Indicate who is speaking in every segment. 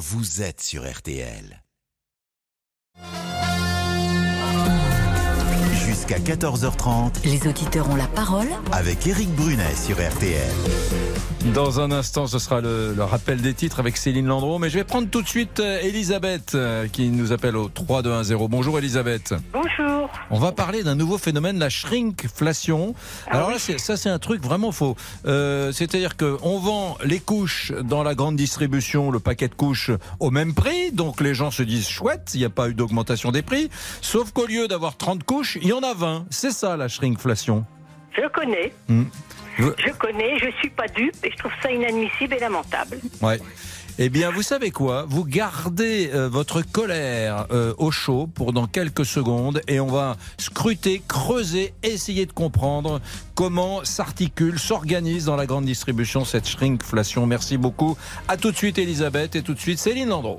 Speaker 1: vous êtes sur RTL. Jusqu'à 14h30
Speaker 2: Les auditeurs ont la parole
Speaker 1: avec Éric Brunet sur RTL.
Speaker 3: Dans un instant, ce sera le, le rappel des titres avec Céline Landreau. Mais je vais prendre tout de suite euh, Elisabeth euh, qui nous appelle au 3210. Bonjour Elisabeth.
Speaker 4: Bonjour.
Speaker 3: On va parler d'un nouveau phénomène, la shrinkflation.
Speaker 4: Ah
Speaker 3: Alors là, c'est- ça c'est un truc vraiment faux. Euh, C'est-à-dire qu'on vend les couches dans la grande distribution, le paquet de couches au même prix. Donc les gens se disent chouette, il n'y a pas eu d'augmentation des prix. Sauf qu'au lieu d'avoir 30 couches, il y en a 20. C'est ça la shrinkflation.
Speaker 4: Je connais.
Speaker 3: Hmm. Vous-
Speaker 4: Je connais, je suis pas dupe et je trouve ça inadmissible et lamentable.
Speaker 3: Ouais. Eh bien, vous savez quoi? Vous gardez euh, votre colère euh, au chaud pour dans quelques secondes et on va scruter, creuser, essayer de comprendre comment s'articule, s'organise dans la grande distribution cette shrinkflation. Merci beaucoup. À tout de suite, Elisabeth, et tout de suite, Céline Landreau.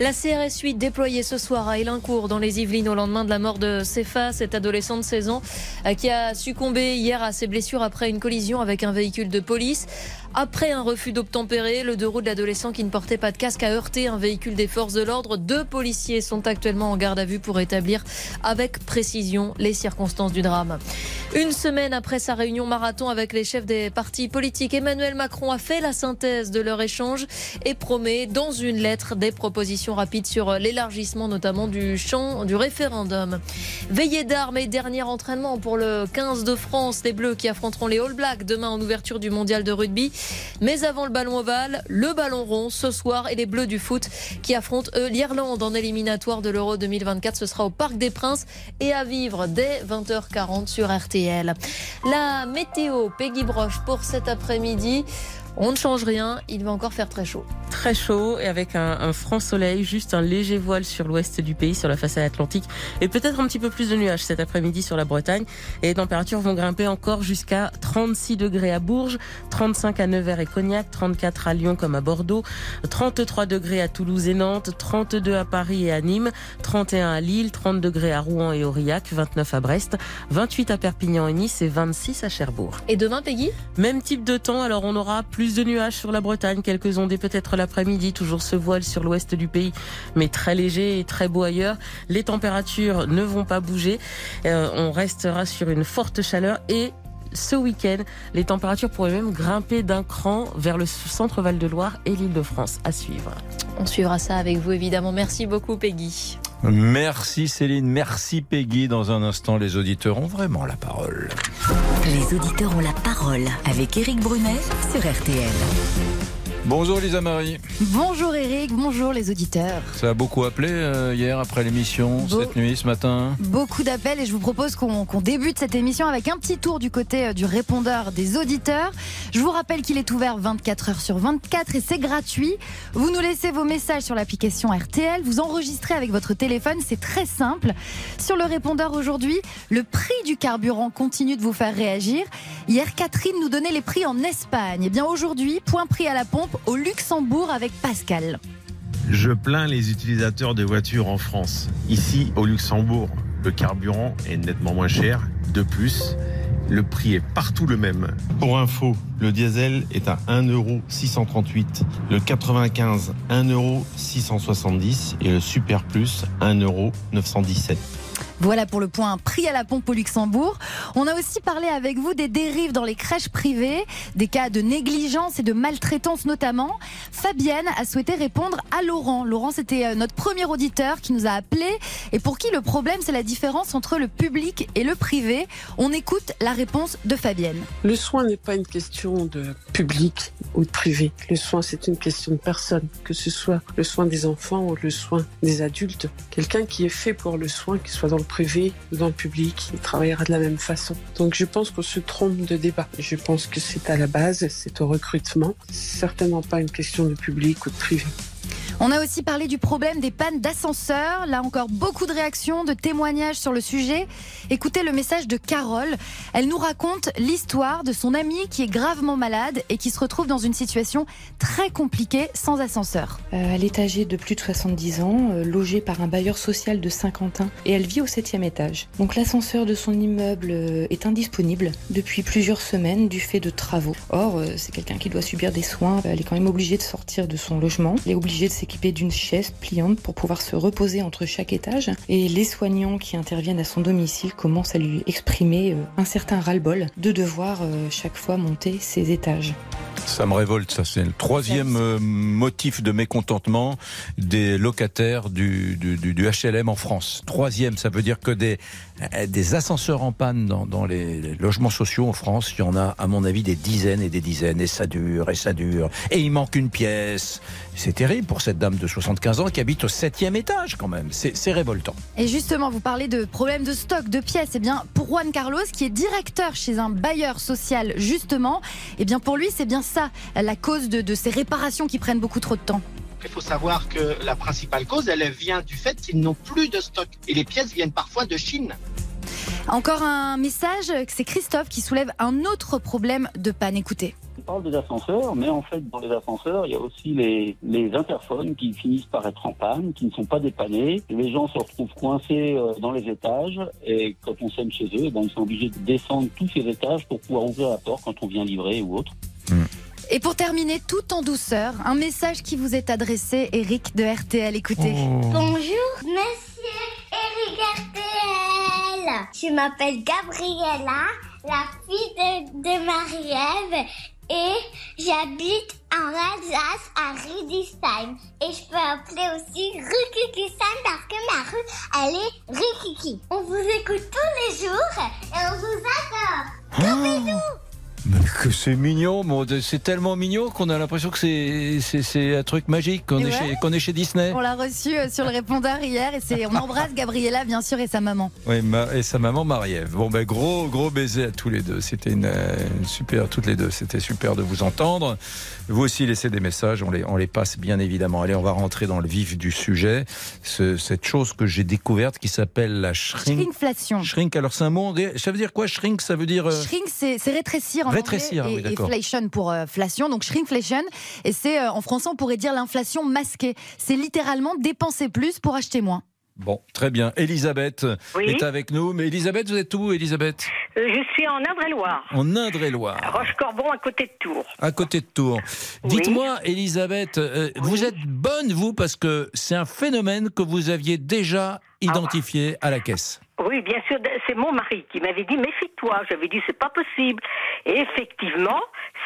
Speaker 5: La CRS 8 déployée ce soir à Elincourt dans les Yvelines au lendemain de la mort de Cefa, cet adolescent de 16 ans euh, qui a succombé hier à ses blessures après une collision avec un véhicule de police. Après un refus d'obtempérer, le deux roues de l'adolescent qui ne portait pas de casque a heurté un véhicule des forces de l'ordre. Deux policiers sont actuellement en garde à vue pour établir avec précision les circonstances du drame. Une semaine après sa réunion marathon avec les chefs des partis politiques, Emmanuel Macron a fait la synthèse de leur échange et promet dans une lettre des propositions rapides sur l'élargissement notamment du champ du référendum. Veillée d'armes et dernier entraînement pour le 15 de France des Bleus qui affronteront les All Blacks demain en ouverture du mondial de rugby. Mais avant le ballon ovale, le ballon rond ce soir et les Bleus du foot qui affrontent l'Irlande en éliminatoire de l'Euro 2024. Ce sera au Parc des Princes et à vivre dès 20h40 sur RTL. La météo, Peggy Broche pour cet après-midi. On ne change rien, il va encore faire très chaud.
Speaker 6: Très chaud et avec un, un franc soleil, juste un léger voile sur l'ouest du pays, sur la façade atlantique, et peut-être un petit peu plus de nuages cet après-midi sur la Bretagne. Et les températures vont grimper encore jusqu'à 36 degrés à Bourges, 35 à Nevers et Cognac, 34 à Lyon comme à Bordeaux, 33 degrés à Toulouse et Nantes, 32 à Paris et à Nîmes, 31 à Lille, 30 degrés à Rouen et Aurillac, 29 à Brest, 28 à Perpignan et Nice et 26 à Cherbourg.
Speaker 5: Et demain, Peggy?
Speaker 6: Même type de temps, alors on aura plus de nuages sur la Bretagne, quelques ondées peut-être l'après-midi, toujours ce voile sur l'ouest du pays, mais très léger et très beau ailleurs. Les températures ne vont pas bouger, Euh, on restera sur une forte chaleur et ce week-end, les températures pourraient même grimper d'un cran vers le centre Val-de-Loire et l'île de France. À suivre.
Speaker 5: On suivra ça avec vous évidemment. Merci beaucoup Peggy.
Speaker 3: Merci Céline, merci Peggy. Dans un instant, les auditeurs ont vraiment la parole.
Speaker 2: Les auditeurs ont la parole avec Éric Brunet sur RTL.
Speaker 3: Bonjour Lisa Marie.
Speaker 7: Bonjour Eric, bonjour les auditeurs.
Speaker 3: Ça a beaucoup appelé euh, hier après l'émission, cette nuit, ce matin.
Speaker 7: Beaucoup d'appels et je vous propose qu'on débute cette émission avec un petit tour du côté euh, du répondeur des auditeurs. Je vous rappelle qu'il est ouvert 24 heures sur 24 et c'est gratuit. Vous nous laissez vos messages sur l'application RTL, vous enregistrez avec votre téléphone, c'est très simple. Sur le répondeur aujourd'hui, le prix du carburant continue de vous faire réagir. Hier, Catherine nous donnait les prix en Espagne. Et bien aujourd'hui, point prix à la pompe au Luxembourg avec Pascal.
Speaker 8: Je plains les utilisateurs de voitures en France. Ici, au Luxembourg, le carburant est nettement moins cher. De plus, le prix est partout le même. Pour info, le diesel est à 1,638€, le 95 1,670€ et le Super Plus 1,917€.
Speaker 7: Voilà pour le point prix à la pompe au Luxembourg. On a aussi parlé avec vous des dérives dans les crèches privées, des cas de négligence et de maltraitance notamment. Fabienne a souhaité répondre à Laurent. Laurent, c'était euh, notre premier auditeur qui nous a appelé et pour qui le problème, c'est la différence entre le public et le privé? On écoute la réponse de Fabienne.
Speaker 9: Le soin n'est pas une question de public ou de privé. Le soin, c'est une question de personne, que ce soit le soin des enfants ou le soin des adultes. Quelqu'un qui est fait pour le soin, qu'il soit dans le privé ou dans le public, il travaillera de la même façon. Donc je pense qu'on se trompe de débat. Je pense que c'est à la base, c'est au recrutement. Certainement pas une question de public ou de privé.
Speaker 7: On a aussi parlé du problème des pannes d'ascenseur. Là encore, beaucoup de réactions, de témoignages sur le sujet. Écoutez le message de Carole. Elle nous raconte l'histoire de son amie qui est gravement malade et qui se retrouve dans une situation très compliquée sans ascenseur.
Speaker 10: Euh, elle est âgée de plus de 70 ans, euh, logée par un bailleur social de Saint-Quentin et elle vit au septième étage. Donc l'ascenseur de son immeuble euh, est indisponible depuis plusieurs semaines du fait de travaux. Or, c'est quelqu'un qui doit subir des soins. Elle est quand même obligée de sortir de son logement. Elle est obligée de s'équiper équipé d'une chaise pliante pour pouvoir se reposer entre chaque étage. Et les soignants qui interviennent à son domicile commencent à lui exprimer euh, un certain ras-le-bol de devoir euh, chaque fois monter ses étages.
Speaker 3: Ça me révolte, ça. C'est le troisième euh, motif de mécontentement des locataires du, du, du, du HLM en France. Troisième, ça veut dire que des, des ascenseurs en panne dans, les, logements sociaux en France, il y en a, à mon avis, des dizaines et des dizaines. Et ça dure, et ça dure. Et il manque une pièce. C'est terrible pour cette dame de 75 ans qui habite au septième étage, quand même. C'est révoltant.
Speaker 7: Et justement, vous parlez de problème de stock, de pièces. Eh bien, pour Juan Carlos, qui est directeur chez un bailleur social, justement, eh bien, pour lui, c'est bien ça, la cause de ces réparations qui prennent beaucoup trop de temps.
Speaker 11: Il faut savoir que la principale cause, elle vient du fait qu'ils n'ont plus de stock. Et les pièces viennent parfois de Chine.
Speaker 7: Encore un message, c'est Christophe qui soulève un autre problème de panne. Écoutez.
Speaker 12: On parle des ascenseurs, mais en fait, dans les ascenseurs, il y a aussi les, les interphones qui finissent par être en panne, qui ne sont pas dépannés. Les gens se retrouvent coincés euh, dans les étages et quand on sonne chez eux, ben, ils sont obligés de descendre tous ces étages pour pouvoir ouvrir la porte quand on vient livrer ou autre.
Speaker 7: Et pour terminer, tout en douceur, un message qui vous est adressé, Eric de RTL. Écoutez.
Speaker 13: Bonjour, monsieur Eric RTL. Je m'appelle Gabriella, la fille de, de Marie-Ève, et j'habite en Alsace à Rudisheim. Et je peux appeler aussi Rukikisheim parce que ma rue, elle est Rukiki. On vous écoute tous les jours et on vous adore. Gros bisous.
Speaker 3: Que c'est mignon, c'est tellement mignon qu'on a l'impression que c'est- un truc magique, qu'on est,
Speaker 7: ouais.
Speaker 3: chez, qu'on est chez Disney.
Speaker 7: On l'a reçu euh, sur le répondeur hier et c'est on embrasse Gabriella bien sûr et sa maman.
Speaker 3: Oui, et sa maman Marie-Ève. Bon, ben gros, gros baiser à tous les deux. C'était une, euh, une super, toutes les deux. C'était super de vous entendre. Vous aussi, laissez des messages. On les, on les passe bien évidemment. Allez, on va rentrer dans le vif du sujet. Ce- cette chose que j'ai découverte qui s'appelle la shrink.
Speaker 7: Shrinkflation.
Speaker 3: Shrink, alors c'est un mot. Ça veut dire quoi Shrink, ça veut dire. euh,
Speaker 7: Shrink, c'est rétrécir en
Speaker 3: Rétrécir,
Speaker 7: anglais
Speaker 3: oui,
Speaker 7: et, et
Speaker 3: d'accord.
Speaker 7: flation pour euh, flation, donc shrinkflation. Et c'est euh, en français, on pourrait dire l'inflation masquée. C'est littéralement dépenser plus pour acheter moins.
Speaker 3: Bon, très bien. Elisabeth
Speaker 4: Oui.
Speaker 3: est avec nous. Mais Elisabeth, vous êtes où, Elisabeth
Speaker 4: Euh, je suis en Indre-et-Loire,
Speaker 3: En Indre-et-Loire.
Speaker 4: à Roche-Corbon, à côté de Tours.
Speaker 3: À côté de Tours. Dites-moi, Elisabeth, euh, vous êtes bonne, vous, parce que c'est un phénomène que vous aviez déjà identifié à la caisse.
Speaker 4: Oui, bien sûr, c'est mon mari qui m'avait dit méfie-toi. J'avais dit c'est pas possible. Et effectivement,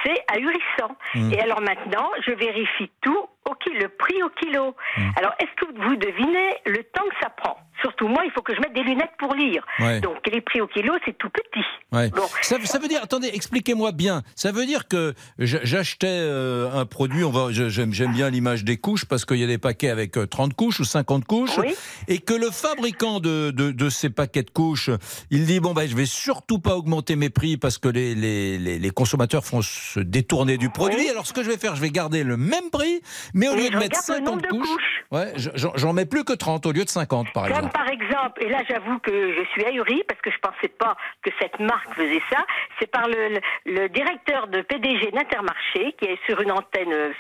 Speaker 4: c'est ahurissant.
Speaker 3: Mm.
Speaker 4: Et alors maintenant, je vérifie tout au kilo, le prix au kilo.
Speaker 3: Mm.
Speaker 4: Alors, est-ce que vous devinez le temps que ça prend? Surtout moi, il faut que je mette des lunettes pour lire.
Speaker 3: Ouais.
Speaker 4: Donc les prix au kilo, c'est tout petit.
Speaker 3: Ouais.
Speaker 4: Bon.
Speaker 3: Ça, ça veut dire, attendez, expliquez-moi bien. Ça veut dire que j'achetais euh, un produit, on va, j'aime, bien l'image des couches parce qu'il y a des paquets avec euh, 30 couches ou 50 couches,
Speaker 4: Oui.
Speaker 3: et que le fabricant de, de, de ces paquets de couches, il dit bon ben je vais surtout pas augmenter mes prix parce que les, les, les, les consommateurs font se détourner du produit. Alors ce que je vais faire, je vais garder le même prix, mais au lieu de mettre
Speaker 4: regarde le nombre
Speaker 3: 50
Speaker 4: de
Speaker 3: couches,
Speaker 4: couches.
Speaker 3: ouais, je- j'en, mets plus que 30 au lieu de 50 par
Speaker 4: Comme par exemple, et là j'avoue que je suis ahurie parce que je pensais pas que cette marque faisait ça, c'est par le, le, le directeur de PDG d'Intermarché qui est sur une antenne euh,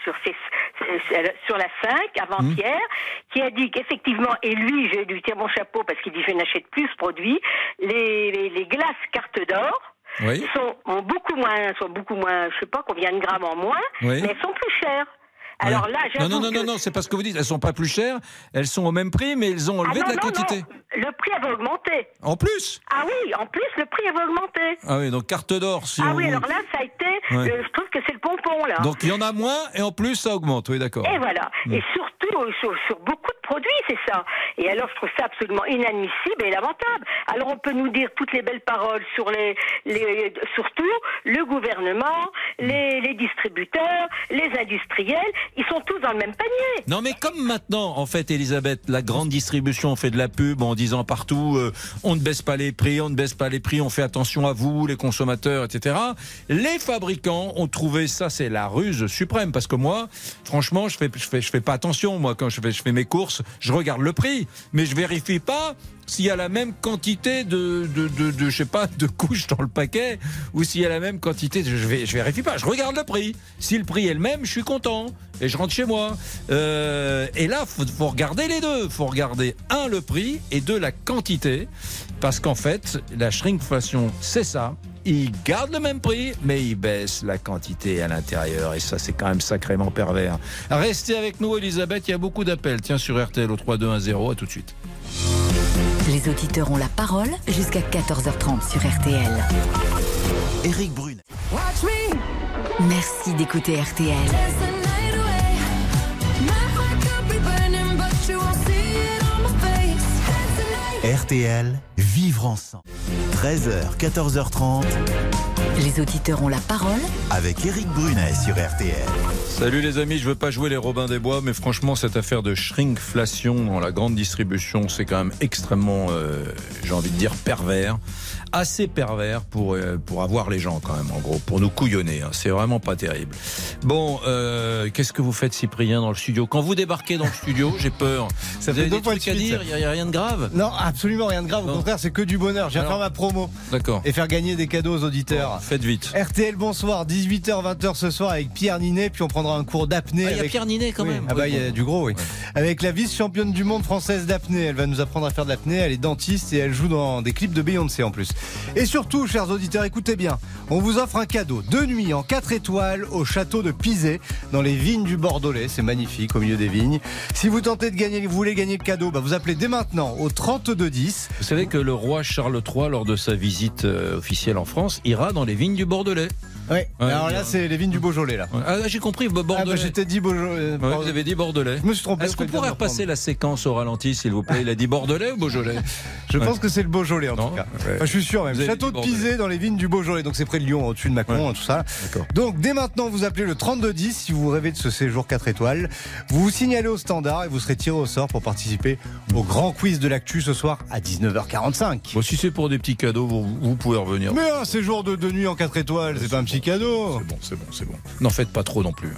Speaker 4: sur, la 5 avant-hier, qui a dit qu'effectivement, et lui je lui tire mon chapeau parce qu'il dit je n'achète plus ce produit, les, les, les glaces carte d'or
Speaker 3: Oui.
Speaker 4: sont ont beaucoup moins, sont beaucoup moins, je sais pas combien de grammes en moins,
Speaker 3: Oui.
Speaker 4: mais elles sont plus chères. Alors
Speaker 3: Ouais.
Speaker 4: là,
Speaker 3: non,
Speaker 4: j'avoue
Speaker 3: non, non,
Speaker 4: que-
Speaker 3: non, non, c'est pas ce que vous dites. Elles sont pas plus chères, elles sont au même prix, mais ils ont enlevé
Speaker 4: Ah
Speaker 3: de la
Speaker 4: non,
Speaker 3: quantité.
Speaker 4: Le prix avait augmenté.
Speaker 3: En plus
Speaker 4: Ah oui, en plus, le prix avait augmenté.
Speaker 3: Ah oui, donc carte d'or. Si
Speaker 4: ah
Speaker 3: on
Speaker 4: oui, alors là, ça a été.
Speaker 3: Ouais.
Speaker 4: euh, je trouve que c'est le pompon, là.
Speaker 3: Donc il y en a moins et en plus ça augmente, oui d'accord.
Speaker 4: Et voilà.
Speaker 3: Mm.
Speaker 4: Et surtout, euh, sur, sur beaucoup de produits, c'est ça. Et alors, je trouve ça absolument inadmissible et lamentable. Alors, on peut nous dire toutes les belles paroles sur les, les surtout le gouvernement, les, les distributeurs, les industriels, ils sont tous dans le même panier.
Speaker 3: Non mais comme maintenant, en fait, Elisabeth, la grande distribution fait de la pub en disant partout, euh, on ne baisse pas les prix, on ne baisse pas les prix, on fait attention à vous, les consommateurs, etc. Les fabricants ont trouvé ça, c'est la ruse suprême, parce que moi, franchement, je fais, je fais, je fais pas attention. Moi, quand je fais, je fais mes courses, je regarde le prix, mais je vérifie pas s'il y a la même quantité de, de, de, de, je sais pas, de couches dans le paquet, ou s'il y a la même quantité, je, vais, je vérifie pas, je regarde le prix. Si le prix est le même, je suis content et je rentre chez moi. Euh, et là, faut, faut regarder les deux. Faut regarder un le prix et deux la quantité, parce qu'en fait, la shrinkflation, c'est ça. Ils gardent le même prix, mais ils baissent la quantité à l'intérieur. Et ça, c'est quand même sacrément pervers. Restez avec nous, Elisabeth. Il y a beaucoup d'appels. Tiens, sur RTL au 3210. À tout de suite.
Speaker 2: Les auditeurs ont la parole jusqu'à 14h30 sur RTL.
Speaker 1: Éric Brunet.
Speaker 2: Merci d'écouter RTL.
Speaker 1: RTL, vivre ensemble. 13h, 14h30.
Speaker 2: Les auditeurs ont la parole
Speaker 1: avec Éric Brunet sur RTL.
Speaker 3: Salut les amis, je veux pas jouer les Robins des Bois, mais franchement, cette affaire de shrinkflation dans la grande distribution, c'est quand même extrêmement, euh, j'ai envie de dire, pervers. Assez pervers pour, euh, pour avoir les gens, quand même, en gros, pour nous couillonner. Hein. C'est vraiment pas terrible. Bon, euh, qu'est-ce que vous faites, Cyprien, dans le studio? Quand vous débarquez dans le studio, j'ai peur.
Speaker 14: Ça
Speaker 3: vous
Speaker 14: fait
Speaker 3: avez
Speaker 14: deux
Speaker 3: des trucs à dire Il n'y a, rien de grave?
Speaker 14: Non, absolument rien de grave. Au
Speaker 3: Non.
Speaker 14: contraire, c'est que du bonheur. J'ai faire ma promo
Speaker 3: D'accord.
Speaker 14: et faire gagner des cadeaux aux auditeurs.
Speaker 3: Faites vite.
Speaker 14: RTL, bonsoir. 18h, 20h ce soir avec Pierre Ninet. Puis on prendra un cours d'apnée.
Speaker 3: Ah, il y a
Speaker 14: avec...
Speaker 3: Pierre Ninet quand
Speaker 14: Oui.
Speaker 3: même.
Speaker 14: Ah bah,
Speaker 3: Oui,
Speaker 14: il y a du gros, oui. Avec la vice-championne du monde française d'apnée. Elle va nous apprendre à faire de l'apnée. Elle est dentiste et elle joue dans des clips de Beyoncé en plus. Et surtout, chers auditeurs, écoutez bien. On vous offre un cadeau. Deux nuits en 4 étoiles au château de Pizé, dans les vignes du Bordelais. C'est magnifique, au milieu des vignes. Si vous tentez de gagner, vous voulez gagner le cadeau, bah vous appelez dès maintenant au 3210.
Speaker 3: Vous savez que le roi Charles III, lors de sa visite euh, officielle en France, ira dans les vignes du Bordelais.
Speaker 14: Oui. Alors là, c'est les vignes du Beaujolais, là.
Speaker 3: Ah, j'ai compris, Bo-
Speaker 14: Ah bah
Speaker 3: Bordelais.
Speaker 14: j'étais dit Beaujolais.
Speaker 3: Ouais, vous avez dit Bordelais.
Speaker 14: Je me suis trompé.
Speaker 3: Est-ce qu'on pourrait repasser la séquence au ralenti, s'il vous plaît? Il a dit Bordelais ou Beaujolais?
Speaker 14: Je
Speaker 3: Ouais.
Speaker 14: pense que c'est le Beaujolais en
Speaker 3: Non
Speaker 14: tout cas.
Speaker 3: Ouais.
Speaker 14: Enfin, je suis sûr même. Château de Pizé dans les vignes du Beaujolais. Donc c'est près de Lyon, au-dessus de Macron, tout ça. Donc dès maintenant, vous appelez le 3210 si vous rêvez de ce séjour 4 étoiles. Vous vous signalez au standard et vous serez tiré au sort pour participer au grand quiz de l'actu ce soir à 19h45.
Speaker 3: Bon, si c'est pour des petits cadeaux, vous, vous pouvez revenir.
Speaker 14: Mais un séjour de deux nuits en 4 étoiles, c'est pas un petit cadeau.
Speaker 3: C'est bon, c'est bon, c'est bon. N'en faites pas trop non plus.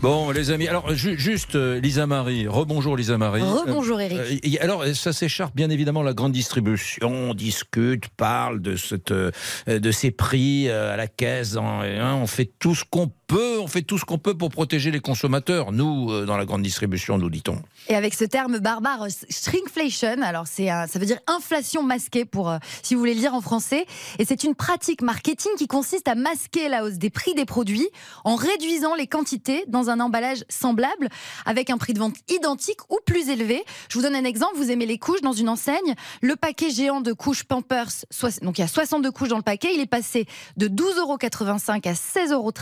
Speaker 3: Bon, les amis, alors ju- juste euh, Lisa Marie, rebonjour Lisa Marie.
Speaker 5: Rebonjour, Eric.
Speaker 3: Euh, et- alors, ça s'écharpe bien évidemment la grande distribution, on discute, parle de, cette, euh, de ces prix euh, à la caisse. hein, hein, on fait tout ce qu'on peut, on fait tout ce qu'on peut pour protéger les consommateurs. Nous, euh, dans la grande distribution, nous dit-on.
Speaker 7: Et avec ce terme barbare, shrinkflation, alors c'est ça veut dire inflation masquée pour euh, si vous voulez le dire en français, et c'est une pratique marketing qui consiste à masquer la hausse des prix des produits en réduisant les quantités dans un emballage semblable avec un prix de vente identique ou plus élevé. Je vous donne un exemple, vous aimez les couches dans une enseigne, le paquet géant de couches Pampers, donc il y a 62 couches dans le paquet, il est passé de 12,85 à 16,13 euros,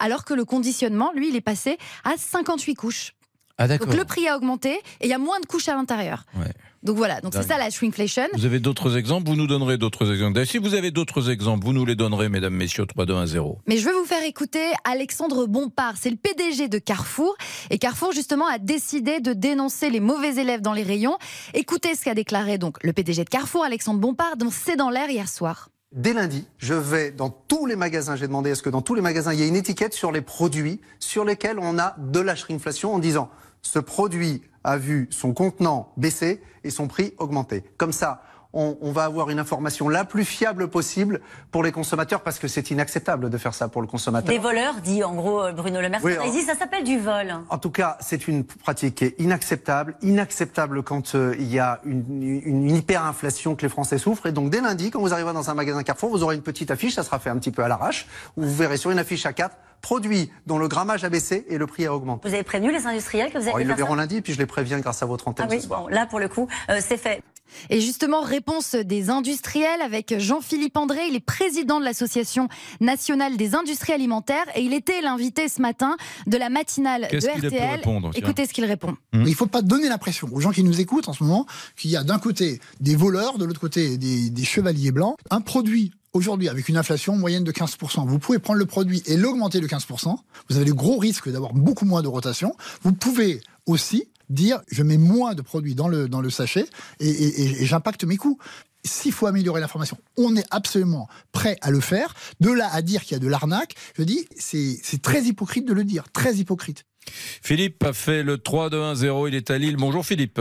Speaker 7: alors que le conditionnement, lui, il est passé à 58 couches.
Speaker 3: Ah
Speaker 7: Donc le prix a augmenté et il y a moins de couches à l'intérieur.
Speaker 3: Ouais.
Speaker 7: Donc voilà, donc c'est ça la shrinkflation.
Speaker 3: Vous avez d'autres exemples? Vous nous donnerez d'autres exemples. Si vous avez d'autres exemples, vous nous les donnerez, mesdames, messieurs, 3, 2, 1, 0.
Speaker 7: Mais je vais vous faire écouter Alexandre Bompard, c'est le PDG de Carrefour. Et Carrefour, justement, a décidé de dénoncer les mauvais élèves dans les rayons. Écoutez ce qu'a déclaré donc le PDG de Carrefour, Alexandre Bompard, dans C'est dans l'air hier soir.
Speaker 15: Dès lundi, je vais dans tous les magasins. J'ai demandé à ce que dans tous les magasins, il y ait une étiquette sur les produits sur lesquels on a de la shrinkflation en disant ce produit a vu son contenant baisser et son prix augmenter. Comme ça, on, on va avoir une information la plus fiable possible pour les consommateurs parce que c'est inacceptable de faire ça pour le consommateur.
Speaker 16: Des voleurs, dit en gros euh, Bruno Le Maire.
Speaker 15: Oui,
Speaker 16: ça s'appelle du vol.
Speaker 15: En tout cas, c'est une pratique qui est inacceptable, inacceptable quand euh, il y a une, une, une hyperinflation que les Français souffrent. Et donc dès lundi, quand vous arriverez dans un magasin Carrefour, vous aurez une petite affiche, ça sera fait un petit peu à l'arrache, où vous verrez sur une affiche à 4 produits dont le grammage a baissé et le prix a augmenté.
Speaker 16: Vous avez prévenu les industriels que vous
Speaker 15: Alors,
Speaker 16: allez
Speaker 15: ils le verront lundi, puis je les préviens grâce à votre antenne
Speaker 16: Ah oui,
Speaker 15: ce soir.
Speaker 16: bon, là pour le coup, euh, c'est fait.
Speaker 7: Et justement, réponse des industriels avec Jean-Philippe André. Il est président de l'Association nationale des industries alimentaires et il était l'invité ce matin de la matinale de RTL.
Speaker 17: répondre,
Speaker 7: Écoutez ce qu'il répond.
Speaker 17: Il ne faut pas donner l'impression aux gens qui nous écoutent en ce moment qu'il y a d'un côté des voleurs, de l'autre côté des, des chevaliers blancs. Un produit aujourd'hui avec une inflation moyenne de 15%, vous pouvez prendre le produit et l'augmenter de 15%. Vous avez le gros risque d'avoir beaucoup moins de rotation. Vous pouvez aussi dire je mets moins de produits dans le, dans le sachet et, et- et- et j'impacte mes coûts. S'il faut améliorer l'information, on est absolument prêt à le faire. De là à dire qu'il y a de l'arnaque, je dis, c'est c'est très hypocrite de le dire, très hypocrite.
Speaker 3: Philippe a fait le 3, 2, 1, 0. Il est à Lille. Bonjour Philippe.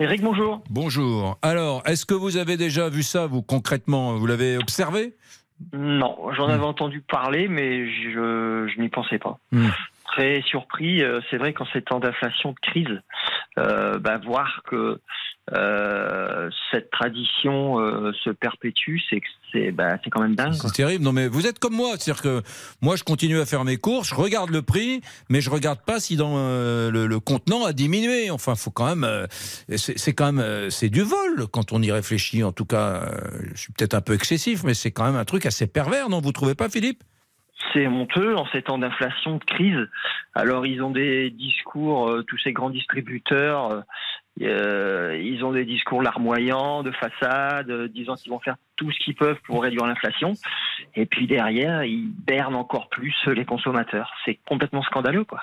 Speaker 18: Eric, bonjour.
Speaker 3: Bonjour. Alors, est-ce que vous avez déjà vu ça, vous, concrètement? Vous l'avez observé?
Speaker 18: Non, j'en avais entendu parler, mais je, je n'y pensais pas.
Speaker 3: Hmm.
Speaker 18: Très surpris, euh, c'est vrai qu'en ces temps d'inflation, de crise, euh, bah, voir que euh, cette tradition se perpétue, c'est c'est bah, quand même dingue.
Speaker 3: C'est terrible. Non, mais vous êtes comme moi. C'est-à-dire que moi, je continue à faire mes courses, je regarde le prix, mais je regarde pas si dans le, le contenant a diminué. Enfin, faut quand même. c'est quand même. c'est du vol quand on y réfléchit. En tout cas, je suis peut-être un peu excessif, mais c'est quand même un truc assez pervers, non? Vous trouvez pas, Philippe?
Speaker 18: C'est honteux en ces temps d'inflation, de crise. Alors ils ont des discours, euh, tous ces grands distributeurs, euh, euh, ils ont des discours larmoyants, de façade, disant qu'ils vont faire tout ce qu'ils peuvent pour réduire l'inflation. Et puis derrière, ils bernent encore plus les consommateurs. C'est complètement scandaleux, quoi.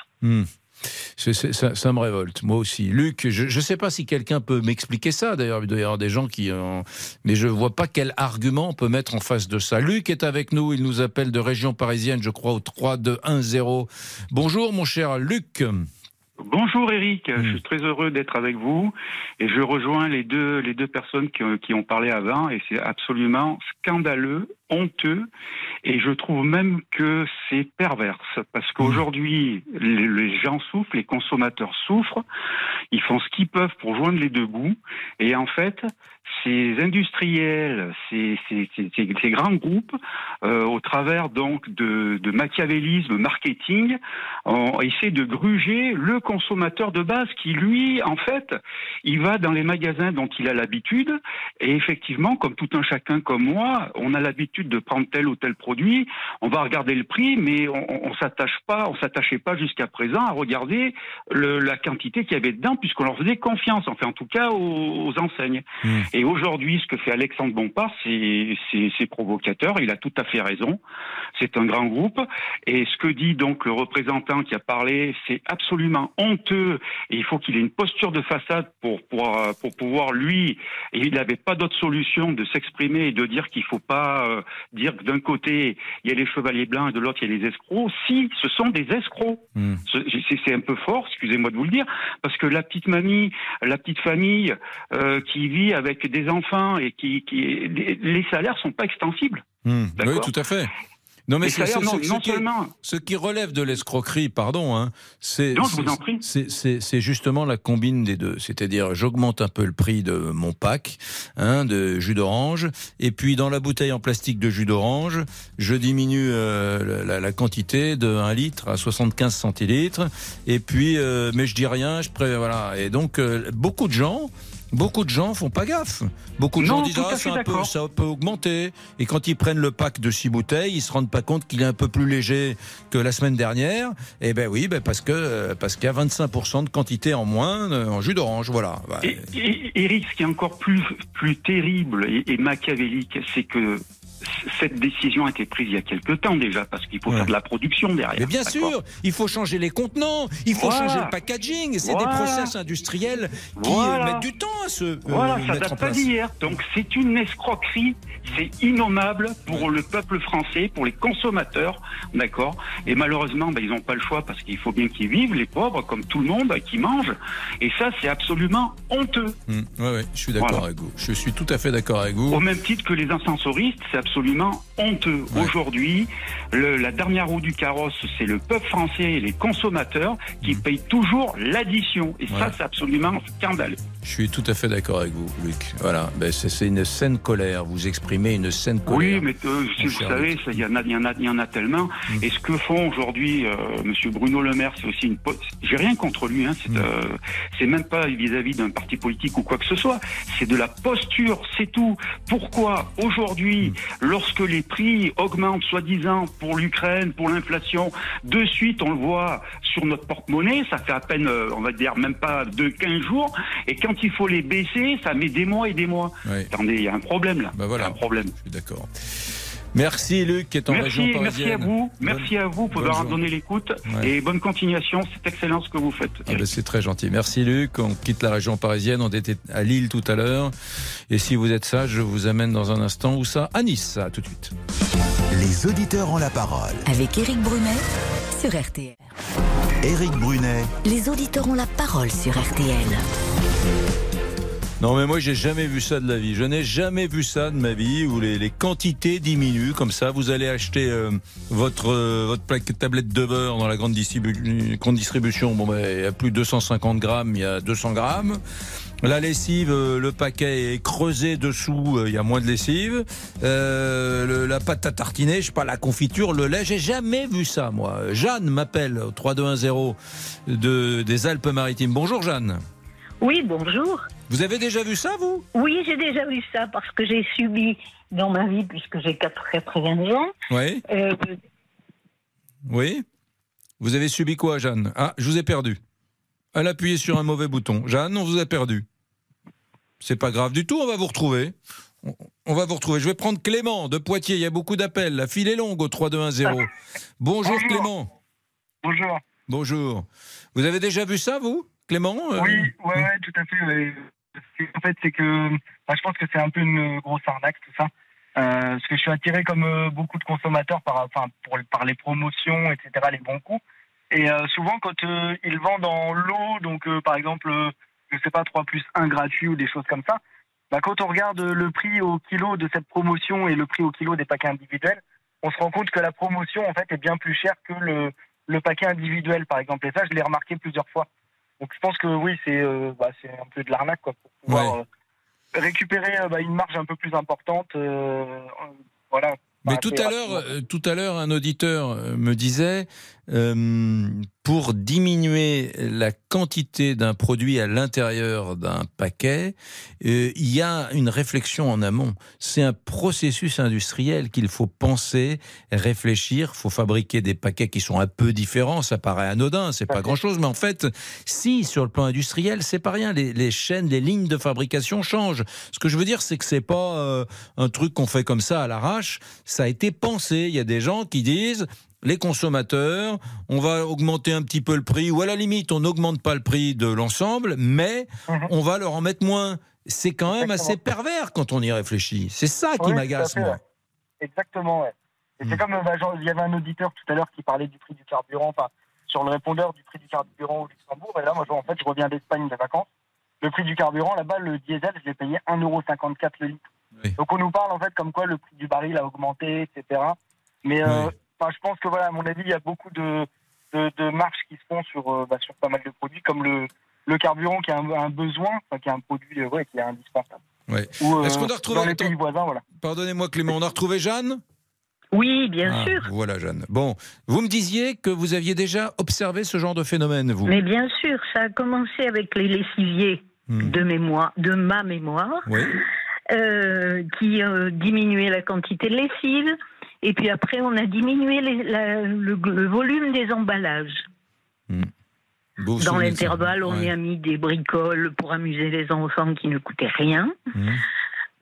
Speaker 3: Ça, ça me révolte, moi aussi. Luc, je ne sais pas si quelqu'un peut m'expliquer ça. D'ailleurs, il doit y avoir des gens qui. euh, mais je ne vois pas quel argument on peut mettre en face de ça. Luc est avec nous. Il nous appelle de région parisienne, je crois, au 3210. Bonjour, mon cher Luc.
Speaker 19: Bonjour Eric, je suis très heureux d'être avec vous. Et je rejoins les deux, les deux personnes qui, ont- qui ont parlé avant. Et c'est absolument scandaleux, honteux. Et je trouve même que c'est perverse. Parce qu'aujourd'hui les, les gens souffrent, les consommateurs souffrent, ils font ce qu'ils peuvent pour joindre les deux bouts. Et en fait ces industriels, ces, ces, ces- ces- grands groupes, euh, au travers donc de, de machiavélisme marketing, on essaie de gruger le consommateur de base qui, lui, en fait, il va dans les magasins dont il a l'habitude. Et effectivement, comme tout un chacun comme moi, on a l'habitude de prendre tel ou tel produit. On va regarder le prix, mais on, on s'attache pas, on s'attachait pas jusqu'à présent à regarder le- la quantité qu'il y avait dedans, puisqu'on leur faisait confiance. Enfin, en tout cas, aux, aux enseignes. Et aujourd'hui, ce que fait Alexandre Bompard, c'est provocateur. Il a tout à fait raison. C'est un grand groupe. Et ce que dit donc le représentant qui a parlé, c'est absolument honteux. Et il faut qu'il ait une posture de façade pour, pour, pour pouvoir, lui, et il n'avait pas d'autre solution de s'exprimer et de dire qu'il faut pas euh, dire que d'un côté, il y a les chevaliers blancs et de l'autre, il y a les escrocs. Si, ce sont des escrocs. C'est c'est un peu fort, excusez-moi de vous le dire, parce que la petite mamie, la petite famille euh, qui vit avec des enfants et qui, qui les, salaires sont pas extensibles.
Speaker 3: Hmm. Oui, tout à fait. Non, mais c'est-
Speaker 19: non-
Speaker 3: ce,
Speaker 19: non
Speaker 3: qui,
Speaker 19: seulement-
Speaker 3: ce qui relève de l'escroquerie, pardon, hein, c'est c'est-
Speaker 19: en prie.
Speaker 3: c'est- c'est- c'est justement la combine des deux. C'est-à-dire, j'augmente un peu le prix de mon pack hein, de jus d'orange, et puis dans la bouteille en plastique de jus d'orange, je diminue euh, la, la quantité de 1 litre à 75 centilitres, et puis, euh, mais je dis rien, je pré... voilà. Et donc, euh, beaucoup de gens. Beaucoup de gens font pas gaffe. Beaucoup de
Speaker 19: Non,
Speaker 3: gens disent ah, c'est un peu, ça peut augmenter. Et quand ils prennent le pack de six bouteilles, ils se rendent pas compte qu'il est un peu plus léger que la semaine dernière. Et ben oui, ben parce que euh, parce qu'il y a 25% de quantité en moins euh, en jus d'orange. Voilà.
Speaker 19: Et, et- Eric, ce qui est encore plus, plus terrible et, et machiavélique, c'est que cette décision a été prise il y a quelque temps déjà, parce qu'il faut faire de la production derrière.
Speaker 3: Mais bien sûr, il faut changer les contenants, il faut
Speaker 19: Voilà.
Speaker 3: changer le packaging. C'est
Speaker 19: Voilà.
Speaker 3: des process industriels qui
Speaker 19: Voilà.
Speaker 3: euh, mettent du temps à se euh,
Speaker 19: Voilà, ça
Speaker 3: mettre en
Speaker 19: date pas d'hier. Donc c'est une escroquerie, c'est innommable pour le peuple français, pour les consommateurs, d'accord Et malheureusement, ben, ils n'ont pas le choix parce qu'il faut bien qu'ils vivent, les pauvres, comme tout le monde, qui mangent. Et ça, c'est absolument honteux.
Speaker 3: Hmm, ouais, je suis d'accord avec vous. Je suis tout à fait d'accord avec vous.
Speaker 19: Au même titre que les ascensoristes, c'est absolument honteux. Aujourd'hui, la dernière roue du carrosse, c'est le peuple français et les consommateurs qui payent toujours l'addition. Et ça, c'est absolument scandaleux.
Speaker 3: Je suis tout à fait d'accord avec vous, Luc. Voilà, ben, c'est une saine colère. Vous exprimez une saine colère.
Speaker 19: Oui, mais euh, si vous savez, il y en a, y en a, il y en a tellement.
Speaker 3: Mm.
Speaker 19: Et ce que font aujourd'hui euh, Monsieur Bruno Le Maire, c'est aussi une. J'ai rien contre lui. Hein,
Speaker 3: Mm.
Speaker 19: c'est, euh, c'est même pas vis-à-vis d'un parti politique ou quoi que ce soit. C'est de la posture, c'est tout. Pourquoi aujourd'hui,
Speaker 3: Mm.
Speaker 19: Lorsque les prix augmentent, soi-disant pour l'Ukraine, pour l'inflation, de suite on le voit sur notre porte-monnaie, ça fait à peine, euh, on va dire même pas de 15 jours. Et quand il faut les baisser, ça met des mois et des mois.
Speaker 3: Oui.
Speaker 19: Attendez, il y a un problème là.
Speaker 3: Ben voilà.
Speaker 19: Un problème.
Speaker 3: Je suis d'accord. Merci Luc qui est en région
Speaker 19: Merci, merci
Speaker 3: parisienne.
Speaker 19: à vous, merci
Speaker 3: Bonne-
Speaker 19: à vous pour avoir donné l'écoute
Speaker 3: Ouais.
Speaker 19: et bonne continuation, c'est excellent ce que vous faites.
Speaker 3: Ah ben, c'est très gentil. Merci Luc. On quitte la région parisienne. On était à Lille tout à l'heure. Et si vous êtes sage, je vous amène dans un instant. Où ça À Nice, à tout de suite.
Speaker 1: Les auditeurs ont la parole.
Speaker 2: Avec Éric Brunet sur RTL.
Speaker 1: Éric Brunet,
Speaker 2: Les auditeurs ont la parole sur RTL.
Speaker 3: Non, mais moi, j'ai jamais vu ça de la vie. Je n'ai jamais vu ça de ma vie où les, quantités diminuent comme ça. Vous allez acheter euh, votre euh, votre plaque tablette de beurre dans la grande, distribu- distribution. Bon, ben, il y a plus de 250 grammes, il y a 200 grammes. La lessive, euh, le paquet est creusé dessous, il y a moins de lessive. Le- la pâte à tartiner, je sais pas, la confiture, le lait, j'ai jamais vu ça, moi. Jeanne m'appelle au 3210 de, des Alpes-Maritimes. Bonjour Jeanne.
Speaker 20: Oui, bonjour.
Speaker 3: Vous avez déjà vu ça, vous?
Speaker 20: Oui, j'ai déjà vu ça parce que j'ai subi dans ma vie, puisque j'ai 80 ans,
Speaker 3: Oui.
Speaker 20: euh,
Speaker 3: Oui. Vous avez subi quoi, Jeanne? Ah, je vous ai perdu. Elle a appuyé sur un mauvais bouton. Jeanne, on vous a perdu. C'est pas grave du tout, on va vous retrouver. On- va vous retrouver. Je vais prendre Clément de Poitiers. Il y a beaucoup d'appels. La file est longue au 3210. Bonjour, Clément.
Speaker 21: Bonjour.
Speaker 3: Bonjour. Vous avez déjà vu ça, vous, Clément Euh,
Speaker 21: Oui, ouais, ouais, tout à fait. ouais. En fait, c'est que bah, je pense que c'est un peu une grosse arnaque, tout ça. Euh, parce que je suis attiré comme euh, beaucoup de consommateurs par, enfin, pour, par les promotions, etc., les bons coups. Et euh, souvent, quand ils vendent en lot, donc par exemple, je sais pas, 3 plus 1 gratuit ou des choses comme ça, bah, quand on regarde le prix au kilo de cette promotion et le prix au kilo des paquets individuels, on se rend compte que la promotion, en fait, est bien plus chère que le, le paquet individuel, par exemple. Et ça, je l'ai remarqué plusieurs fois. Donc je pense que oui, c'est euh, bah, c'est un peu de l'arnaque quoi, pour pouvoir euh, récupérer euh, bah, une marge un peu plus importante. voilà.
Speaker 3: Mais
Speaker 21: Bah,
Speaker 3: tout à l'heure,
Speaker 21: rapidement.
Speaker 3: tout à l'heure, un auditeur me disait euh, pour diminuer la quantité d'un produit à l'intérieur d'un paquet, euh, il y a une réflexion en amont. C'est un processus industriel qu'il faut penser, réfléchir. Il faut fabriquer des paquets qui sont un peu différents. Ça paraît anodin, c'est pas grand-chose, mais en fait, si sur le plan industriel, c'est pas rien. Les, les chaînes, les lignes de fabrication changent. Ce que je veux dire, c'est que c'est pas euh, un truc qu'on fait comme ça à l'arrache. Ça a été pensé. Il y a des gens qui disent les consommateurs, on va augmenter un petit peu le prix, ou à la limite, on n'augmente pas le prix de l'ensemble, mais on va leur en mettre moins. C'est quand même assez pervers quand on y réfléchit. C'est ça qui
Speaker 21: Oui,
Speaker 3: m'agace, moi.
Speaker 21: ouais. Exactement, ouais. Et c'est comme, euh, bah, genre, il y avait un auditeur tout à l'heure qui parlait du prix du carburant, enfin, sur le répondeur du prix du carburant au Luxembourg. Et là, moi, en fait, je reviens d'Espagne de vacances. Le prix du carburant, là-bas, le diesel, je l'ai payé 1,54€ le litre. Donc, on nous parle, en fait, comme quoi le prix du baril a augmenté, etc. Mais, euh, enfin, je pense que, voilà, à mon avis, il y a beaucoup de, de, de marches qui se font sur, euh, bah, sur pas mal de produits, comme le, le carburant qui a un, un besoin, enfin, qui est un produit, euh, ouais, qui est indispensable.
Speaker 3: Ouais.
Speaker 21: Ou, euh,
Speaker 3: Est-ce qu'on a retrouvé
Speaker 21: dans les
Speaker 3: attends,
Speaker 21: pays voisins, voilà.
Speaker 3: Pardonnez-moi, Clément, on a retrouvé Jeanne?
Speaker 20: Oui, bien
Speaker 3: Ah,
Speaker 20: sûr.
Speaker 3: Voilà, Jeanne. Bon, vous me disiez que vous aviez déjà observé ce genre de phénomène, vous.
Speaker 20: Mais bien sûr, ça a commencé avec les lessiviers
Speaker 3: Hmm.
Speaker 20: de mémoire, de ma mémoire,
Speaker 3: Oui.
Speaker 20: euh, qui euh, diminuaient la quantité de lessive. Et puis après, on a diminué les- la- le, le volume des emballages.
Speaker 3: Vous
Speaker 20: Dans l'intervalle, on
Speaker 3: Ouais.
Speaker 20: y a mis des bricoles pour amuser les enfants qui ne coûtaient rien.
Speaker 3: Mmh.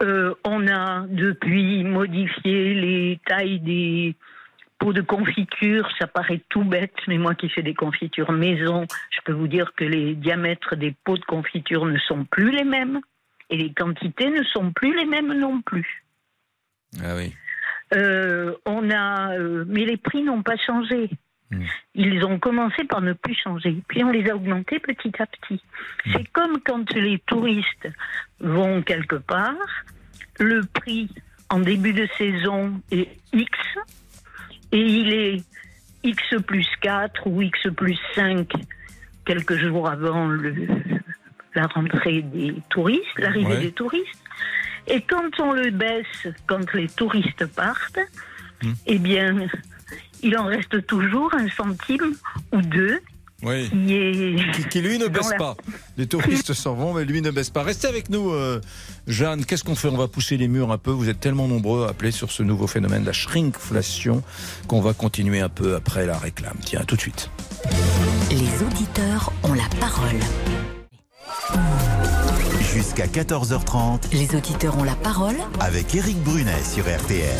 Speaker 20: Euh, on a depuis modifié les tailles des pots de confiture. Ça paraît tout bête, mais moi qui fais des confitures maison, je peux vous dire que les diamètres des pots de confiture ne sont plus les mêmes et les quantités ne sont plus les mêmes non plus.
Speaker 3: Ah oui.
Speaker 20: Euh, on a, euh, mais les prix n'ont pas changé. Ils ont commencé par ne plus changer, puis on les a augmentés petit à petit. C'est comme quand les touristes vont quelque part, le prix en début de saison est X, et il est X plus 4 ou X plus 5 quelques jours avant le, la rentrée des touristes, l'arrivée
Speaker 22: Ouais.
Speaker 20: des touristes. Et quand on le baisse, quand les touristes partent, eh bien, il en reste toujours un centime ou deux
Speaker 3: Oui.
Speaker 20: qui est.
Speaker 3: Qui, qui, lui ne baisse
Speaker 20: la-
Speaker 3: pas. Les touristes s'en vont, mais lui ne baisse pas. Restez avec nous, euh, Jeanne. Qu'est-ce qu'on fait? On va pousser les murs un peu. Vous êtes tellement nombreux à appeler sur ce nouveau phénomène, la shrinkflation, qu'on va continuer un peu après la réclame. Tiens, à tout de suite.
Speaker 2: Les auditeurs ont la parole.
Speaker 1: Jusqu'à 14h30
Speaker 2: Les auditeurs ont la parole
Speaker 1: avec Eric Brunet sur RTL.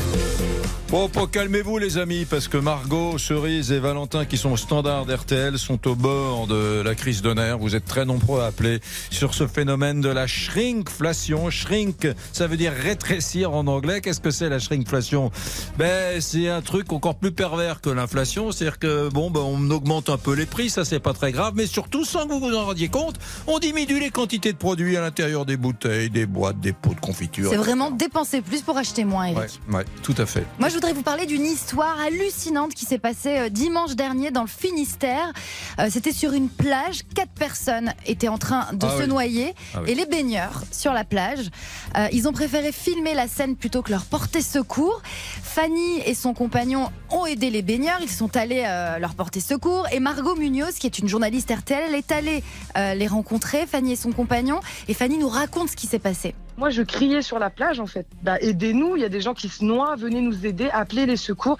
Speaker 3: Bon, pour calmez-vous les amis, parce que Margot, Cerise et Valentin, qui sont au standard d'RTL, sont au bord de la crise de nerfs. Vous êtes très nombreux à appeler sur ce phénomène de la shrinkflation. Shrink, ça veut dire rétrécir en anglais. Qu'est-ce que c'est la shrinkflation? Ben, c'est un truc encore plus pervers que l'inflation. C'est-à-dire que bon, ben, on augmente un peu les prix, ça c'est pas très grave, mais surtout sans que vous vous en rendiez compte, on diminue les quantités de produits à l'intérieur l'intérieur des bouteilles, des boîtes, des pots de confiture.
Speaker 7: C'est vraiment dépenser plus pour acheter moins, Eric.
Speaker 3: Ouais, ouais, tout à fait.
Speaker 7: Moi, je voudrais vous parler d'une histoire hallucinante qui s'est passée euh, dimanche dernier dans le Finistère. Euh, C'était sur une plage. Quatre personnes étaient en train de
Speaker 23: Ah
Speaker 7: se
Speaker 23: oui.
Speaker 7: noyer.
Speaker 23: Ah oui.
Speaker 7: Et les baigneurs sur la plage, euh, ils ont préféré filmer la scène plutôt que leur porter secours. Fanny et son compagnon ont aidé les baigneurs. Ils sont allés leur porter secours. Et Margot Munoz, qui est une journaliste RTL, elle est allée les rencontrer, Fanny et son compagnon. Et Fanny nous raconte ce qui s'est passé.
Speaker 23: Moi, je criais sur la plage, en fait. Bah, aidez-nous, il y a des gens qui se noient, venez nous aider, appelez les secours.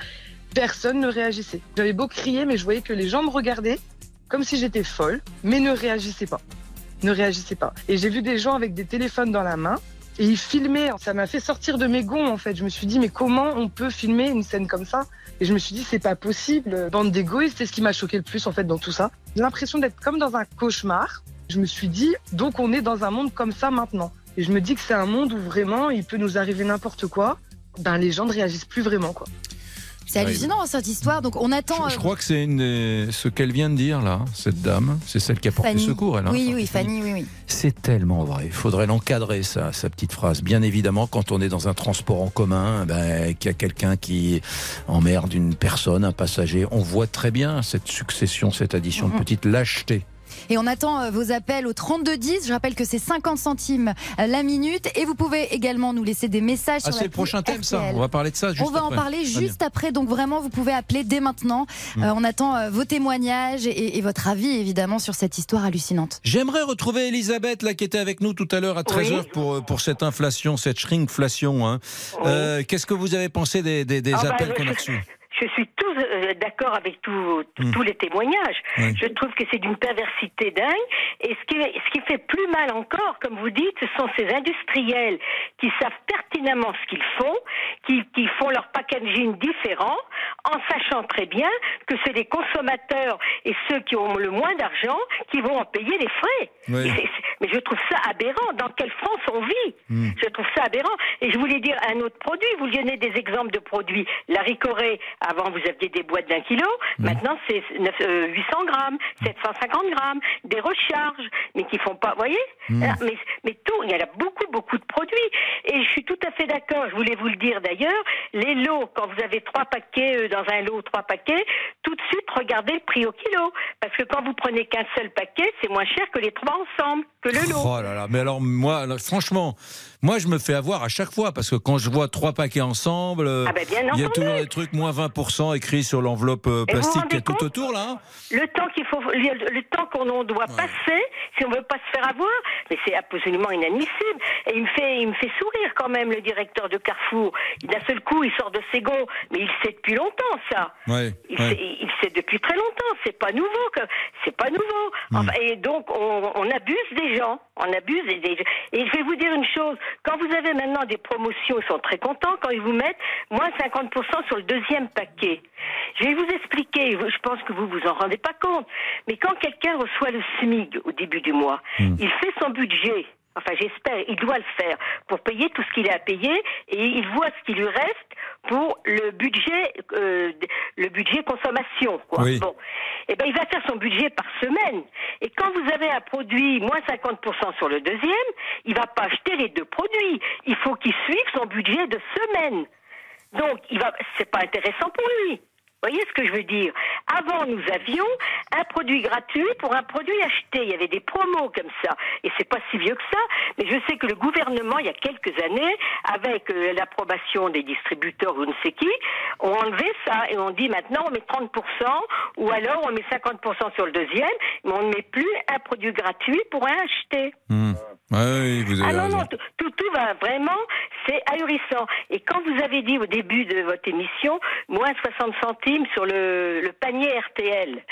Speaker 23: Personne ne réagissait. J'avais beau crier, mais je voyais que les gens me regardaient comme si j'étais folle, mais ne réagissaient pas. Ne réagissaient pas. Et j'ai vu des gens avec des téléphones dans la main. Et ils filmaient, ça m'a fait sortir de mes gonds en fait. Je me suis dit mais comment on peut filmer une scène comme ça? Et je me suis dit c'est pas possible. Bande d'égoïstes, c'est ce qui m'a choqué le plus en fait dans tout ça. J'ai l'impression d'être comme dans un cauchemar. Je me suis dit donc on est dans un monde comme ça maintenant. Et je me dis que c'est un monde où vraiment il peut nous arriver n'importe quoi. Ben les gens ne réagissent plus vraiment quoi.
Speaker 7: C'est hallucinant cette histoire. Donc on attend.
Speaker 3: Je
Speaker 7: euh,
Speaker 3: crois que c'est des- ce qu'elle vient de dire là, cette dame. C'est celle qui a porté
Speaker 7: Fanny.
Speaker 3: secours, elle. hein.
Speaker 7: Oui, oui, Fanny, oui, oui.
Speaker 3: C'est tellement vrai. Il faudrait l'encadrer, ça, sa petite phrase. Bien évidemment, quand on est dans un transport en commun, ben, qu'il y a quelqu'un qui emmerde une personne, un passager, on voit très bien cette succession, cette addition de
Speaker 7: Mhm.
Speaker 3: petites lâchetés.
Speaker 7: Et on attend euh, vos appels au 3210. Je rappelle que c'est 50 centimes euh, la minute. Et vous pouvez également nous laisser des messages
Speaker 3: Ah,
Speaker 7: sur
Speaker 3: c'est le prochain thème, ça. On va parler de ça juste
Speaker 7: On va en parler juste après. Donc vraiment, vous pouvez appeler dès maintenant.
Speaker 3: Mm.
Speaker 7: Euh, on attend vos témoignages et, et votre avis, évidemment, sur cette histoire hallucinante.
Speaker 3: J'aimerais retrouver Elisabeth, là, qui était avec nous tout à l'heure à 13h pour, pour cette inflation, cette shrinkflation. Hein. Euh, Qu'est-ce que vous avez pensé des, des- des
Speaker 4: Ah bah,
Speaker 3: appels
Speaker 4: je-
Speaker 3: qu'on a reçus?
Speaker 4: Je suis tout euh, d'accord avec tout- tout-
Speaker 3: Hmm.
Speaker 4: tous les témoignages.
Speaker 3: Oui.
Speaker 4: Je trouve que c'est d'une perversité dingue. Et ce qui, ce qui fait plus mal encore, comme vous dites, ce sont ces industriels qui savent pertinemment ce qu'ils font, qui, qui font leur packaging différent, en sachant très bien que c'est les consommateurs et ceux qui ont le moins d'argent qui vont en payer les frais.
Speaker 23: Oui.
Speaker 4: Mais je trouve ça aberrant. Dans quelle France on vit?
Speaker 23: Hmm.
Speaker 4: Je trouve ça aberrant. Et je voulais dire un autre produit. Vous donnez des exemples de produits. La ricorée, avant vous aviez des boîtes d'un kilo. Maintenant c'est neuf- euh, 800 grammes, 750 grammes. Des recharges, mais qui font pas. Vous voyez
Speaker 23: Mm.
Speaker 4: Ah, mais, mais tout, il y en a beaucoup, beaucoup de produits. Et je suis tout à fait d'accord. Je voulais vous le dire d'ailleurs. Les lots, quand vous avez trois paquets euh, dans un lot, trois paquets, tout de suite regardez le prix au kilo. Parce que quand vous prenez qu'un seul paquet, c'est moins cher que les trois ensemble, que le lot.
Speaker 3: Oh là là, mais alors moi, alors, franchement, moi je me fais avoir à chaque fois parce que quand je vois trois paquets ensemble, euh,
Speaker 4: Ah ben, bien
Speaker 3: il y a toujours des trucs moins 20% écrits sur l'enveloppe euh, plastique qui est tout autour là. hein.
Speaker 4: Le temps qu'il faut, le, le temps qu'on doit passer, si on veut pas se faire avoir, mais c'est absolument inadmissible. Et il me fait, il me fait sourire quand même le directeur de Carrefour. D'un seul coup, il sort de ses gonds, mais il sait depuis longtemps ça.
Speaker 3: Ouais,
Speaker 4: Il,
Speaker 3: ouais.
Speaker 4: sait, il sait depuis très longtemps. C'est pas nouveau. Que, c'est pas nouveau. Enfin, et donc on, on abuse des gens. On abuse des gens. Et je vais vous dire une chose. Quand vous avez maintenant des promotions, ils sont très contents quand ils vous mettent moins 50% sur le deuxième paquet. Je vais vous expliquer. Je pense que vous vous en rendez pas compte. Mais quand quelqu'un reçoit le SMIG au début du mois, il fait son budget. Enfin, j'espère, il doit le faire pour payer tout ce qu'il a à payer et il voit ce qui lui reste pour le budget, euh, le budget consommation. Quoi.
Speaker 23: Oui.
Speaker 4: Bon, eh ben, il va faire son budget par semaine. Et quand vous avez un produit moins 50% sur le deuxième, il va pas acheter les deux produits. Il faut qu'il suive son budget de semaine. Donc, il va, c'est pas intéressant pour lui. Vous voyez ce que je veux dire Avant, nous avions un produit gratuit pour un produit acheté. Il y avait des promos comme ça. Et c'est pas si vieux que ça. Mais je sais que le gouvernement, il y a quelques années, avec euh, l'approbation des distributeurs ou ne sais qui, ont enlevé ça. Et on dit maintenant, on met 30%, ou alors on met 50% sur le deuxième, mais on ne met plus un produit gratuit pour un acheté.
Speaker 3: Hmm. Oui, vous avez
Speaker 4: Ah non, non, tout, tout, tout va vraiment, c'est ahurissant. Et quand vous avez dit au début de votre émission, moins 60 centimes sur le, le panier RTL,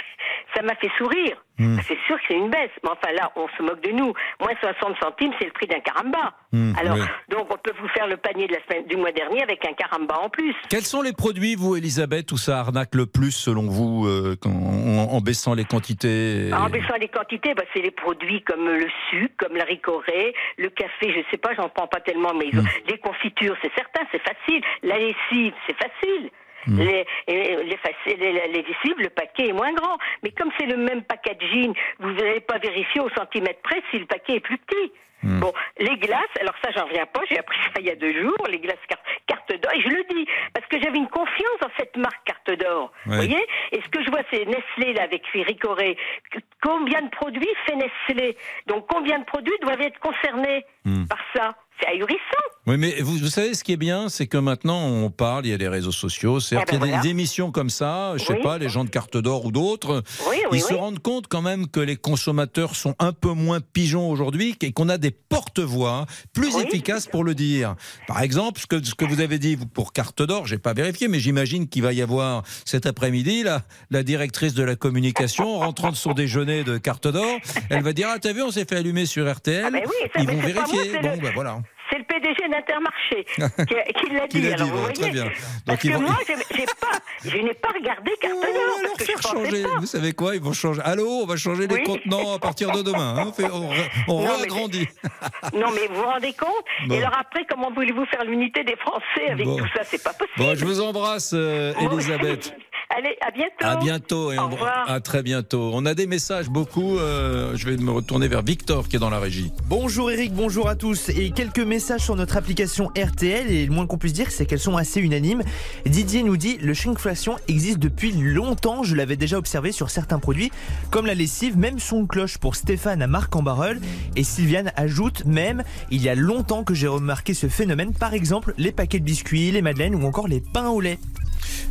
Speaker 4: ça m'a fait sourire.
Speaker 3: Hmm.
Speaker 4: C'est sûr que c'est une baisse, mais enfin là, on se moque de nous. Moins 60 centimes, c'est le prix d'un caramba.
Speaker 3: Hmm,
Speaker 4: Alors,
Speaker 3: oui.
Speaker 4: donc on peut vous faire le panier de la semaine, du mois dernier avec un caramba en plus.
Speaker 3: Quels sont les produits, vous, Elisabeth, où ça arnaque le plus selon vous, euh, en, en baissant les quantités et-
Speaker 4: En baissant les quantités, bah, c'est les produits comme le sucre, comme la ricorée, le café, je sais pas, j'en prends pas tellement, mais ils ont-
Speaker 3: Hmm.
Speaker 4: les confitures, c'est certain, c'est facile. La lessive, c'est facile. Les, et les, les, les lessives, le paquet est moins grand. Mais comme c'est le même packaging, vous n'allez pas vérifier au centimètre près si le paquet est plus petit.
Speaker 3: Hmm.
Speaker 4: Bon, les glaces, alors ça j'en reviens pas, j'ai appris ça il y a deux jours, les glaces carte, carte d'or, et je le dis, parce que j'avais une confiance dans cette marque carte d'or, vous voyez? Et ce que je vois c'est Nestlé là avec Ricoré, combien de produits fait Nestlé? Donc combien de produits doivent être concernés
Speaker 3: Hmm.
Speaker 4: par ça? C'est ahurissant
Speaker 3: Oui, mais vous, vous savez, ce qui est bien, c'est que maintenant, on parle, il y a les réseaux sociaux, certes,
Speaker 4: Ah ben
Speaker 3: il y a des
Speaker 4: voilà.
Speaker 3: émissions comme ça, je sais
Speaker 4: Oui.
Speaker 3: pas, les gens de carte d'or ou d'autres,
Speaker 4: Oui,
Speaker 3: ils
Speaker 4: oui,
Speaker 3: se
Speaker 4: oui.
Speaker 3: rendent compte quand même que les consommateurs sont un peu moins pigeons aujourd'hui et qu'on a des porte-voix plus efficaces pour le dire. Par exemple, ce que, ce que vous avez dit pour carte d'or, j'ai pas vérifié, mais j'imagine qu'il va y avoir cet après-midi la, la directrice de la communication en rentrant de son déjeuner de carte d'or, elle va dire ah t'as vu on s'est fait allumer sur RTL,
Speaker 4: Ah ben oui, ça,
Speaker 3: ils vont
Speaker 4: c'est moi,
Speaker 3: vérifier.
Speaker 4: c'est
Speaker 3: bon
Speaker 4: le-
Speaker 3: ben voilà.
Speaker 4: C'est le PDG d'Intermarché qui, l'a dit. alors
Speaker 3: dit,
Speaker 4: vous voyez,
Speaker 3: très bien.
Speaker 4: Parce
Speaker 3: Donc,
Speaker 4: que
Speaker 3: vont-
Speaker 4: moi, pas, je n'ai pas regardé d'or parce que je
Speaker 3: faire changer. Vous savez quoi Ils vont changer. Allô, on va changer les contenants à partir de demain. hein. On, fait- on, on
Speaker 4: Non, mais
Speaker 3: réagrandit.
Speaker 4: Non, mais vous vous rendez compte?
Speaker 3: Bon.
Speaker 4: Et alors après, comment voulez-vous faire l'unité des Français avec
Speaker 3: Bon.
Speaker 4: tout ça? C'est pas possible.
Speaker 3: Bon, je vous embrasse, euh, Elisabeth.
Speaker 4: Allez, à bientôt.
Speaker 3: À bientôt et
Speaker 4: Au
Speaker 3: on-
Speaker 4: revoir.
Speaker 3: à très bientôt. On a des messages beaucoup. euh, je vais me retourner vers Victor qui est dans la régie.
Speaker 24: Bonjour Eric, bonjour à tous. Et quelques messages sur notre application RTL. Et le moins qu'on puisse dire, c'est qu'elles sont assez unanimes. Didier nous dit Le shrinkflation existe depuis longtemps. Je l'avais déjà observé sur certains produits, comme la lessive, même son de cloche pour Stéphane à Marc en Barreul. Et Sylviane ajoute Même, il y a longtemps que j'ai remarqué ce phénomène. Par exemple, les paquets de biscuits, les madeleines ou encore les pains au lait.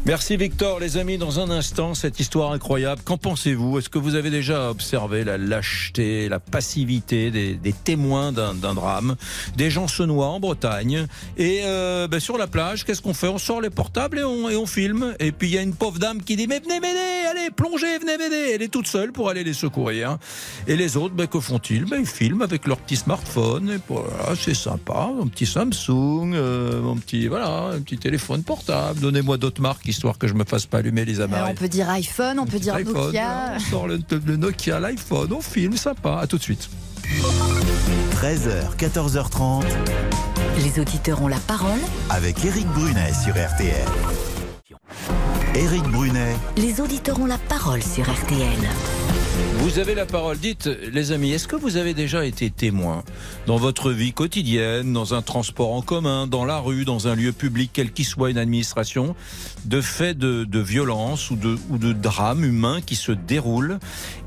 Speaker 3: Merci Victor, les amis. Dans un instant, cette histoire incroyable. Qu'en pensez-vous? Est-ce que vous avez déjà observé la lâcheté, la passivité des, témoins d'un drame? Des gens se noient en Bretagne et euh, ben, sur la plage, qu'est-ce qu'on fait? On sort les portables et on, et on filme. Et puis il y a une pauvre dame qui dit mais venez m'aider, allez plongez, venez m'aider. Elle est toute seule pour aller les secourir. Et les autres, ben, que font-ils? Ben, Ils filment avec leur petit smartphone. Voilà, c'est sympa, mon petit Samsung, euh, mon petit voilà, un petit téléphone portable. Donnez-moi d'autres marques histoire que je me fasse pas allumer les
Speaker 7: Euh,
Speaker 3: appareils.
Speaker 7: on peut dire iPhone, on peut dire
Speaker 3: iPhone,
Speaker 7: Nokia.
Speaker 3: On sort le, le Nokia, l'iPhone, on filme, sympa. À tout de suite.
Speaker 1: 13h, 14h30.
Speaker 2: Les auditeurs ont la parole.
Speaker 1: Avec Eric Brunet sur RTL. Eric Brunet,
Speaker 2: Les auditeurs ont la parole sur RTL.
Speaker 3: Vous avez la parole. Dites, les amis, est-ce que vous avez déjà été témoin dans votre vie quotidienne, dans un transport en commun, dans la rue, dans un lieu public, quel qu'il soit une administration, de faits de, violence ou de drames humains qui se déroulent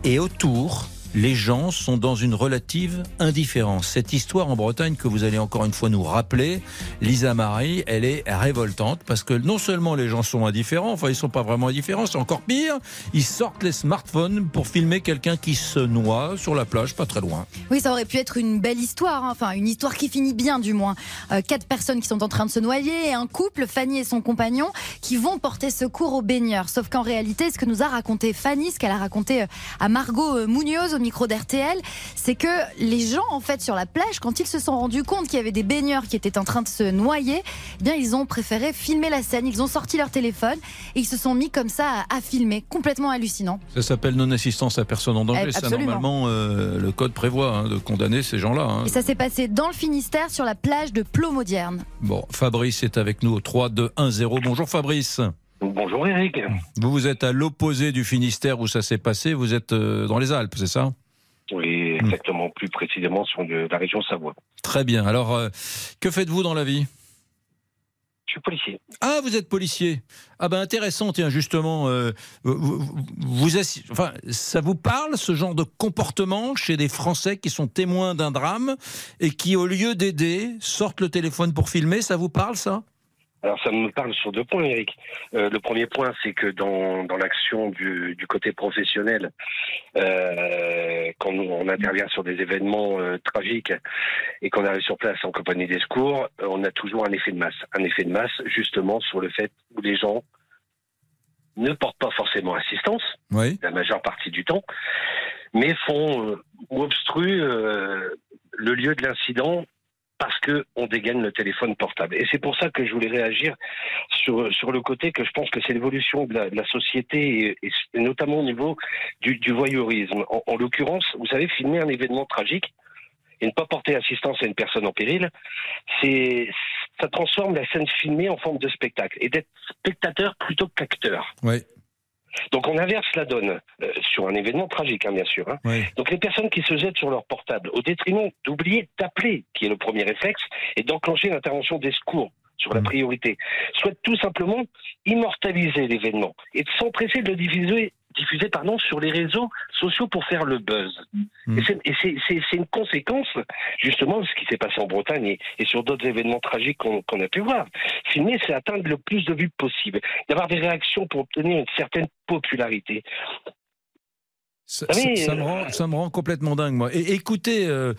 Speaker 3: et autour les gens sont dans une relative indifférence. Cette histoire en Bretagne que vous allez encore une fois nous rappeler, Lisa Marie, elle est révoltante parce que non seulement les gens sont indifférents, enfin ils sont pas vraiment indifférents, c'est encore pire, ils sortent les smartphones pour filmer quelqu'un qui se noie sur la plage, pas très loin.
Speaker 7: Oui, ça aurait pu être une belle histoire, hein. enfin une histoire qui finit bien du moins. Euh, quatre personnes qui sont en train de se noyer et un couple, Fanny et son compagnon, qui vont porter secours aux baigneurs. Sauf qu'en réalité, ce que nous a raconté Fanny, ce qu'elle a raconté euh, à Margot euh, Munoz au micro d'RTL, c'est que les gens en fait sur la plage, quand ils se sont rendus compte qu'il y avait des baigneurs qui étaient en train de se noyer, eh bien ils ont préféré filmer la scène. Ils ont sorti leur téléphone et ils se sont mis comme ça à, à filmer, complètement hallucinant.
Speaker 3: Ça s'appelle non-assistance à personne en danger.
Speaker 7: Eh,
Speaker 3: Ça,
Speaker 7: absolument.
Speaker 3: normalement, euh, le code prévoit hein, de condamner ces gens-là. hein.
Speaker 7: Et ça s'est passé dans le Finistère sur la plage de Plomodierne.
Speaker 3: Bon, Fabrice est avec nous au 3, 2, 1, 0. Bonjour Fabrice.
Speaker 22: Bonjour Eric.
Speaker 3: Vous, vous êtes à l'opposé du Finistère où ça s'est passé. Vous êtes euh, dans les Alpes, c'est ça?
Speaker 22: Oui, exactement, plus précisément sur la région Savoie.
Speaker 3: Très bien. Alors, euh, que faites-vous dans la vie?
Speaker 22: Je suis policier.
Speaker 3: Ah, vous êtes policier. Ah ben intéressant, tiens, justement, euh, vous, vous- vous assi- enfin, ça vous parle ce genre de comportement chez des Français qui sont témoins d'un drame et qui, au lieu d'aider, sortent le téléphone pour filmer? Ça vous parle ça?
Speaker 22: Alors ça me parle sur deux points, Eric. Euh, le premier point, c'est que dans, dans l'action du, du côté professionnel, euh, quand nous, on intervient sur des événements euh, tragiques et qu'on arrive sur place en compagnie des secours, euh, on a toujours un effet de masse. Un effet de masse, justement, sur le fait où les gens ne portent pas forcément assistance,
Speaker 3: Oui.
Speaker 22: la majeure partie du temps, mais font euh, ou obstruent euh, le lieu de l'incident parce que on dégaine le téléphone portable. Et c'est pour ça que je voulais réagir sur, sur le côté que je pense que c'est l'évolution de la, de la société et, et notamment au niveau du, du voyeurisme. En, en l'occurrence, vous savez, filmer un événement tragique et ne pas porter assistance à une personne en péril, c'est ça transforme la scène filmée en forme de spectacle et d'être spectateur plutôt qu'acteur.
Speaker 3: Ouais.
Speaker 22: Donc on inverse la donne euh, sur un événement tragique, hein, bien sûr. hein. Donc les personnes qui se jettent sur leur portable, au détriment d'oublier d'appeler, qui est le premier réflexe, et d'enclencher l'intervention des secours sur la priorité, souhaitent tout simplement immortaliser l'événement et de s'empresser de le diffuser, diffuser pardon, sur les réseaux sociaux pour faire le buzz. Et c'est- Et c'est une conséquence justement de ce qui s'est passé en Bretagne et, et sur d'autres événements tragiques qu'on a pu voir. Filmer, c'est atteindre le plus de vues possible, d'avoir des réactions pour obtenir une certaine popularité.
Speaker 3: Ça,
Speaker 22: Ah oui,
Speaker 3: ça- ça me
Speaker 22: euh,
Speaker 3: rend, ça me rend complètement dingue, moi. Et écoutez, euh,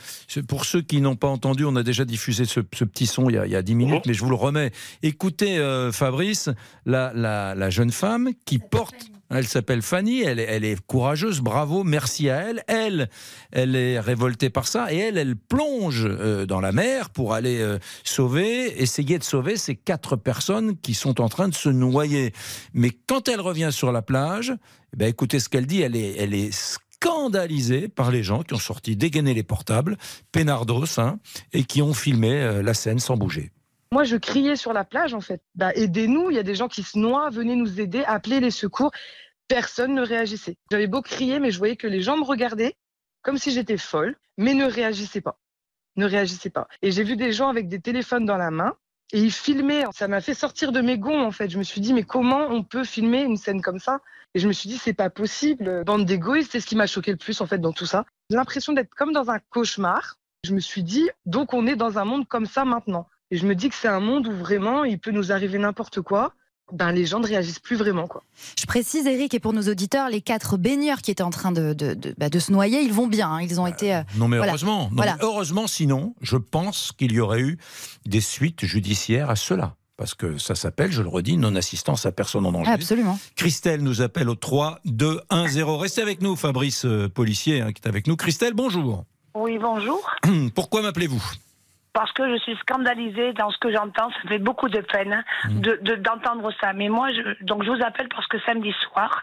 Speaker 3: pour ceux qui n'ont pas entendu, on a déjà diffusé ce, ce petit son il y, a, il y a 10 minutes, mais je vous le remets. Écoutez, euh, Fabrice, la, la, la jeune femme qui porte. Elle s'appelle Fanny, elle est, elle est courageuse, bravo, merci à elle. Elle, elle est révoltée par ça et elle, elle plonge euh, dans la mer pour aller euh, sauver, essayer de sauver ces quatre personnes qui sont en train de se noyer. Mais quand elle revient sur la plage, eh ben, écoutez ce qu'elle dit, elle est, elle est scandalisée par les gens qui ont sorti dégainer les portables, Pénardos, hein, et qui ont filmé euh, la scène sans bouger.
Speaker 23: Moi, je criais sur la plage, en fait. Bah, aidez-nous, il y a des gens qui se noient, venez nous aider, appelez les secours. Personne ne réagissait. J'avais beau crier, mais je voyais que les gens me regardaient comme si j'étais folle, mais ne réagissaient pas. Ne réagissaient pas. Et j'ai vu des gens avec des téléphones dans la main et ils filmaient. Ça m'a fait sortir de mes gonds, en fait. Je me suis dit, mais comment on peut filmer une scène comme ça? Et je me suis dit, c'est pas possible. Bande d'égoïstes, c'est ce qui m'a choqué le plus, en fait, dans tout ça. J'ai l'impression d'être comme dans un cauchemar. Je me suis dit, donc on est dans un monde comme ça maintenant. Et je me dis que c'est un monde où vraiment il peut nous arriver n'importe quoi. Ben, les gens ne réagissent plus vraiment. Quoi.
Speaker 7: Je précise, Eric, et pour nos auditeurs, les quatre baigneurs qui étaient en train de, de, de- bah, de se noyer, ils vont bien. hein. Ils ont été. euh,
Speaker 3: Non mais
Speaker 7: voilà.
Speaker 3: heureusement, non,
Speaker 7: Voilà.
Speaker 3: mais heureusement sinon, je pense qu'il y aurait eu des suites judiciaires à cela. Parce que ça s'appelle, je le redis, non-assistance à personne en danger.
Speaker 7: Absolument.
Speaker 3: Christelle nous appelle au 3 2 1 0. Restez avec nous, Fabrice euh, policier hein, qui est avec nous. Christelle, bonjour.
Speaker 25: Oui, bonjour.
Speaker 3: Pourquoi m'appelez-vous?
Speaker 25: Parce que je suis scandalisée dans ce que j'entends. Ça fait beaucoup de peine hein, de de- d'entendre ça. Mais moi, je, donc je vous appelle parce que samedi soir,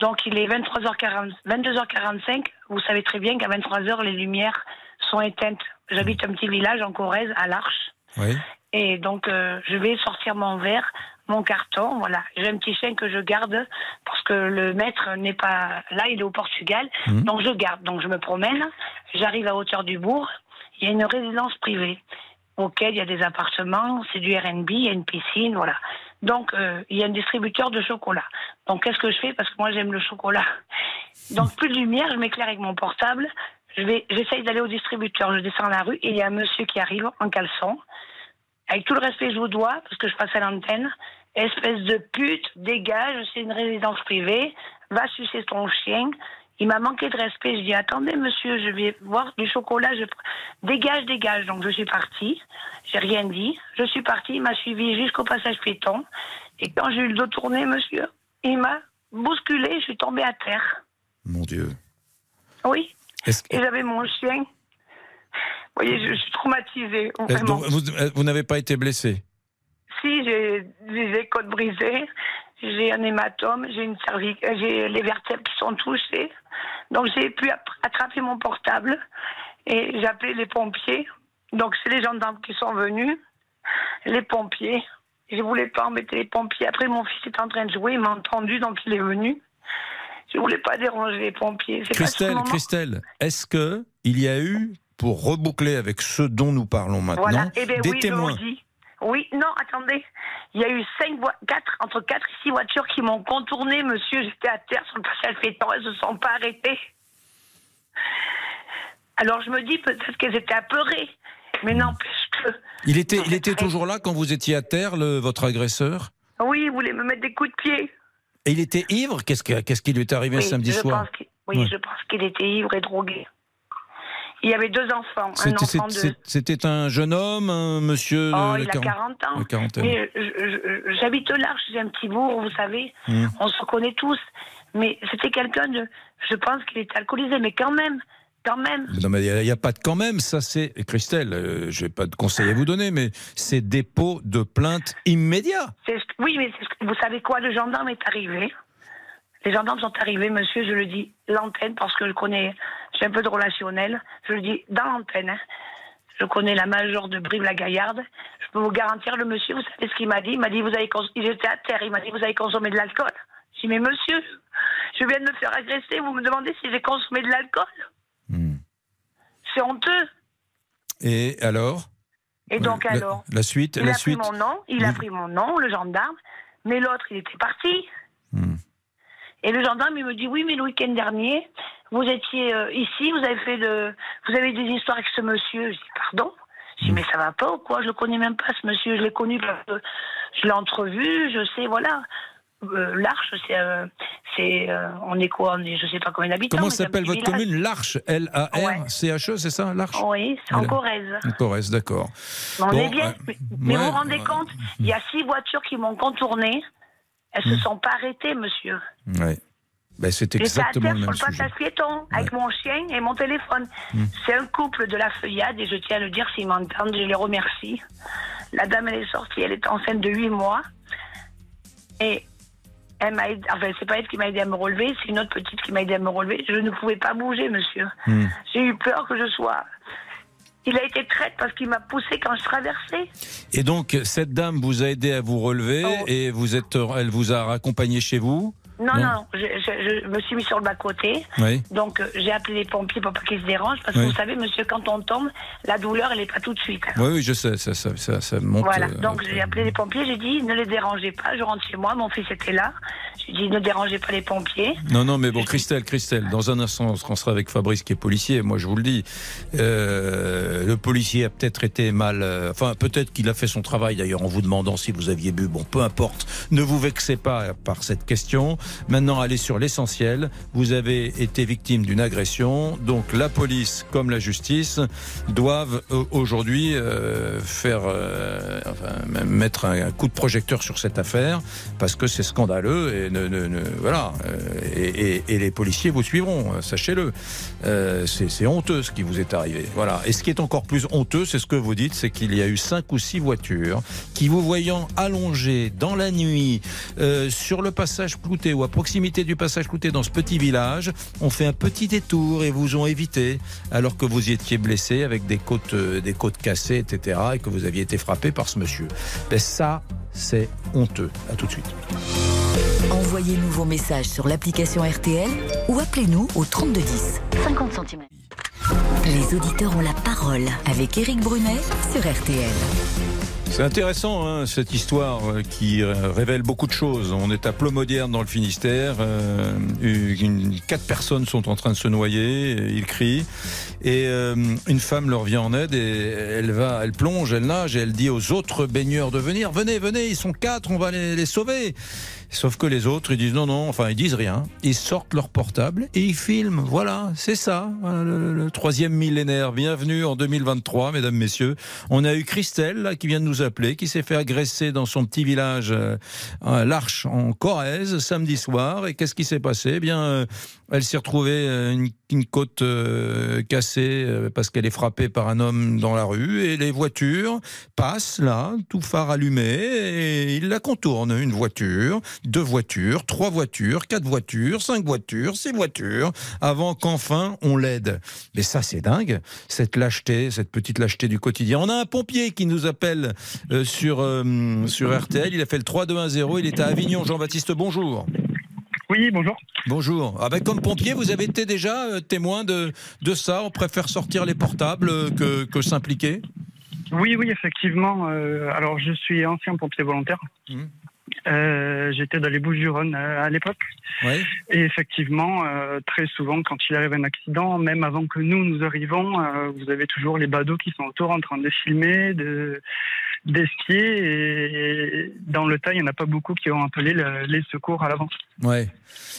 Speaker 25: donc il est 23h40, 22h45. Vous savez très bien qu'à 23h, les lumières sont éteintes. J'habite un petit village en Corrèze, à l'Arche.
Speaker 3: Oui.
Speaker 25: Et donc, euh, je vais sortir mon verre, mon carton, voilà. J'ai un petit chien que je garde parce que le maître n'est pas là, il est au Portugal.
Speaker 26: Mhm.
Speaker 25: Donc, je garde. Donc, je me promène. J'arrive à hauteur du bourg. Il y a une résidence privée auquel il y a des appartements, c'est du R&B, il y a une piscine, voilà. Donc, euh, il y a un distributeur de chocolat. Donc, qu'est-ce que je fais? Parce que moi, j'aime le chocolat. Donc, plus de lumière, je m'éclaire avec mon portable. Je j'essaye d'aller au distributeur. Je descends la rue et il y a un monsieur qui arrive en caleçon. Avec tout le respect que je vous dois, parce que je passe à l'antenne. Espèce de pute, dégage, c'est une résidence privée. Va sucer ton chien. Il m'a manqué de respect. Je dis, attendez, monsieur, je vais voir du chocolat. Je... Dégage, dégage. Donc, je suis partie. J'ai rien dit. Je suis partie. Il m'a suivi jusqu'au passage piéton. Et quand j'ai eu le dos tourné, monsieur, il m'a bousculé. Je suis tombée à terre.
Speaker 3: Mon Dieu.
Speaker 25: Oui.
Speaker 3: Que-
Speaker 25: Et j'avais mon chien. Vous voyez, je suis traumatisée.
Speaker 3: Est-ce-
Speaker 25: Vraiment.
Speaker 3: donc, vous euh, vous n'avez pas été blessé
Speaker 25: Si, j'ai des côtes brisées, j'ai un hématome, j'ai une cervique, euh, j'ai les vertèbres qui sont touchées. Donc j'ai pu attraper mon portable et j'ai appelé les pompiers. Donc c'est les gendarmes qui sont venus, les pompiers. Je voulais pas embêter les pompiers. Après mon fils était en train de jouer, il m'a entendu, donc il est venu. Je voulais pas déranger les pompiers.
Speaker 3: Christelle,
Speaker 25: moment-
Speaker 3: Christelle, est-ce que il y a eu, pour reboucler avec ce dont nous parlons maintenant,
Speaker 25: Voilà. Eh bien,
Speaker 3: des
Speaker 25: oui,
Speaker 3: témoins.
Speaker 25: Oui, non, attendez. Il y a eu cinq quatre, entre 4 et 6 voitures qui m'ont contourné, monsieur. J'étais à terre sur le passage piéton. Elles ne se sont pas arrêtées. Alors je me dis peut-être qu'elles étaient apeurées. Mais n'empêche que.
Speaker 3: Il était, il était toujours là quand vous étiez à terre, le- votre agresseur?
Speaker 25: Oui, ils voulaient me mettre des coups de pied.
Speaker 3: Et il était ivre? Qu'est-ce que- qu'est-ce qui lui est arrivé
Speaker 25: Oui,
Speaker 3: samedi
Speaker 25: je
Speaker 3: soir?
Speaker 25: pense Oui, je pense qu'il était ivre et drogué. Il y avait deux enfants.
Speaker 3: C'était-
Speaker 25: de.
Speaker 3: un jeune homme, un monsieur
Speaker 25: Oh,
Speaker 3: de
Speaker 25: il a 40 ans. J'habite l'Arche, j'ai un petit bourg, vous savez.
Speaker 3: Hmm.
Speaker 25: On se connaît tous. Mais c'était quelqu'un de. Je pense qu'il était alcoolisé, mais quand même, quand même.
Speaker 3: Non, mais il n'y a, pas de quand même, ça c'est. Christelle, euh, je n'ai pas de conseil à vous donner, mais c'est dépôt de plainte immédiat.
Speaker 25: Ce Oui, mais ce vous savez quoi Le gendarme est arrivé. Les gendarmes sont arrivés, monsieur, je le dis, l'antenne, parce que je connais, j'ai un peu de relationnel. Je le dis dans l'antenne. hein. Je connais la major de Brive-la-Gaillarde. Je peux vous garantir, le monsieur, vous savez ce qu'il m'a dit? Il m'a dit, vous avez il était à terre, il m'a dit, vous avez consommé de l'alcool. J'ai dit, mais monsieur, je viens de me faire agresser, vous me demandez si j'ai consommé de l'alcool? C'est honteux.
Speaker 3: Et alors?
Speaker 25: Et donc
Speaker 3: La-
Speaker 25: alors?
Speaker 3: La suite,
Speaker 25: Il
Speaker 3: la
Speaker 25: a
Speaker 3: suite?
Speaker 25: pris mon nom, il a pris mon nom, le gendarme, mais l'autre, il était parti.
Speaker 3: Hmm.
Speaker 25: Et le gendarme, il me dit oui, mais le week-end dernier, vous étiez euh, ici, vous avez fait de, vous avez des histoires avec ce monsieur. Je dis pardon? Je dis mais ça va pas ou quoi? Je le connais même pas ce monsieur. Je l'ai connu parce que je l'ai entrevu. Je sais voilà. Euh, L'Arche, c'est, euh, c'est, on est quoi? On est, je sais pas combien d'habitants.
Speaker 3: Comment s'appelle votre
Speaker 25: village.
Speaker 3: commune? L'Arche, L-A-R-C-H-E, c'est ça L'Arche?
Speaker 25: Oui, c'est en. Corrèze.
Speaker 3: En Corrèze, d'accord.
Speaker 25: Mais on est bien. mais mais
Speaker 3: ouais,
Speaker 25: vous vous rendez
Speaker 3: ouais.
Speaker 25: compte Il y a six voitures qui m'ont contourné. Elles
Speaker 3: Hmm.
Speaker 25: se sont pas arrêtées, monsieur.
Speaker 3: Ouais. Ben, c'est
Speaker 25: J'étais à
Speaker 3: exactement
Speaker 25: terre
Speaker 3: le
Speaker 25: sur
Speaker 3: même
Speaker 25: le
Speaker 3: sujet.
Speaker 25: passage piéton avec mon chien et mon téléphone.
Speaker 3: Hmm.
Speaker 25: C'est un couple de la feuillade et je tiens à le dire s'ils m'entendent, je les remercie. La dame, elle est sortie, elle est enceinte de 8 mois. Et elle m'a aidé, enfin, c'est pas elle qui m'a aidé à me relever, c'est une autre petite qui m'a aidé à me relever. Je ne pouvais pas bouger, monsieur.
Speaker 3: Hmm.
Speaker 25: J'ai eu peur que je sois. Il a été traite parce qu'il m'a poussé quand je traversais.
Speaker 3: Et donc, cette dame vous a aidé à vous relever
Speaker 25: Oh.
Speaker 3: et vous êtes, elle vous a accompagné chez vous
Speaker 25: Non, non, non, je, je- je me suis mis sur le bas-côté.
Speaker 3: Oui.
Speaker 25: Donc, euh, j'ai appelé les pompiers pour pas qu'ils se dérangent. Parce que
Speaker 3: Oui.
Speaker 25: vous savez, monsieur, quand on tombe, la douleur, elle n'est pas tout de suite.
Speaker 3: Oui, oui, je sais, ça, ça, ça, ça monte.
Speaker 25: Voilà,
Speaker 3: euh,
Speaker 25: donc j'ai appelé les pompiers, j'ai dit ne les dérangez pas, je rentre chez moi, mon fils était là. J'ai dit ne dérangez pas les pompiers.
Speaker 3: Non, non, mais bon, Christelle, Christelle, dans un instant, on sera avec Fabrice qui est policier. Moi, je vous le dis, euh, le policier a peut-être été mal. euh, enfin, peut-être qu'il a fait son travail d'ailleurs en vous demandant si vous aviez bu. Bon, peu importe. Ne vous vexez pas par cette question. Maintenant, allez sur l'essentiel. Vous avez été victime d'une agression. Donc, la police comme la justice doivent euh, aujourd'hui euh, faire, euh, enfin, mettre un, coup de projecteur sur cette affaire parce que c'est scandaleux et ne, ne- ne- voilà. Et, les policiers vous suivront, sachez-le. Euh, c'est honteux ce qui vous est arrivé. Voilà. Et ce qui est encore plus honteux, c'est ce que vous dites, c'est qu'il y a eu cinq ou six voitures qui, vous voyant allongés dans la nuit euh, sur le passage Clouté ou à proximité du passage Clouté dans ce petit village, ont fait un petit détour et vous ont évité alors que vous y étiez blessé avec des côtes, euh, des côtes cassées, etc. et que vous aviez été frappé par ce monsieur. Ben ça, c'est honteux. À tout de suite.
Speaker 2: Envoyez-nous vos messages sur l'application RTL ou appelez-nous au 3210. 50 centimes. Les auditeurs ont la parole avec Éric Brunet sur RTL.
Speaker 3: C'est intéressant hein, cette histoire qui euh, révèle beaucoup de choses. On est à Plomodierne dans le Finistère. euh, une- quatre personnes sont en train de se noyer. euh, Ils crient et euh, une femme leur vient en aide et elle va, elle plonge, elle nage et elle dit aux autres baigneurs de venir. Venez, venez, ils sont quatre, on va les, les sauver. Sauf que les autres, ils disent non, non, enfin, ils disent rien. Ils sortent leur portable et ils filment. Voilà, c'est ça, le, troisième millénaire. Bienvenue en 2023, mesdames, messieurs. On a eu Christelle, là, qui vient de nous appeler, qui s'est fait agresser dans son petit village, euh, à l'Arche, en Corrèze, samedi soir. Et qu'est-ce qui s'est passé? Eh bien, euh, elle s'est retrouvée euh, une, côte cassée parce qu'elle est frappée par un homme dans la rue et les voitures passent là, tout phare allumé et ils la contournent. Une voiture, deux voitures, trois voitures, quatre voitures, cinq voitures, six voitures, avant qu'enfin on l'aide. Mais ça c'est dingue, cette lâcheté, cette petite lâcheté du quotidien. On a un pompier qui nous appelle euh, sur, euh, sur RTL, il a fait le 3210, il est à Avignon. Jean-Baptiste, bonjour.
Speaker 21: Oui, bonjour.
Speaker 3: Bonjour. Ah ben, comme pompier, vous avez été déjà euh, témoin de, de ça? On préfère sortir les portables que, que s'impliquer?
Speaker 21: Oui, oui, effectivement. alors, je suis ancien pompier volontaire.
Speaker 3: Mhm.
Speaker 21: Euh, J'étais dans les Bouches-du-Rhône euh, à l'époque.
Speaker 3: Oui.
Speaker 21: Et effectivement, euh, très souvent, quand il arrive un accident, même avant que nous, nous arrivons, vous avez toujours les badauds qui sont autour en train de filmer, de d'espier. Et dans le tas, il n'y en a pas beaucoup qui ont appelé le- les secours à l'avance.
Speaker 3: Ouais.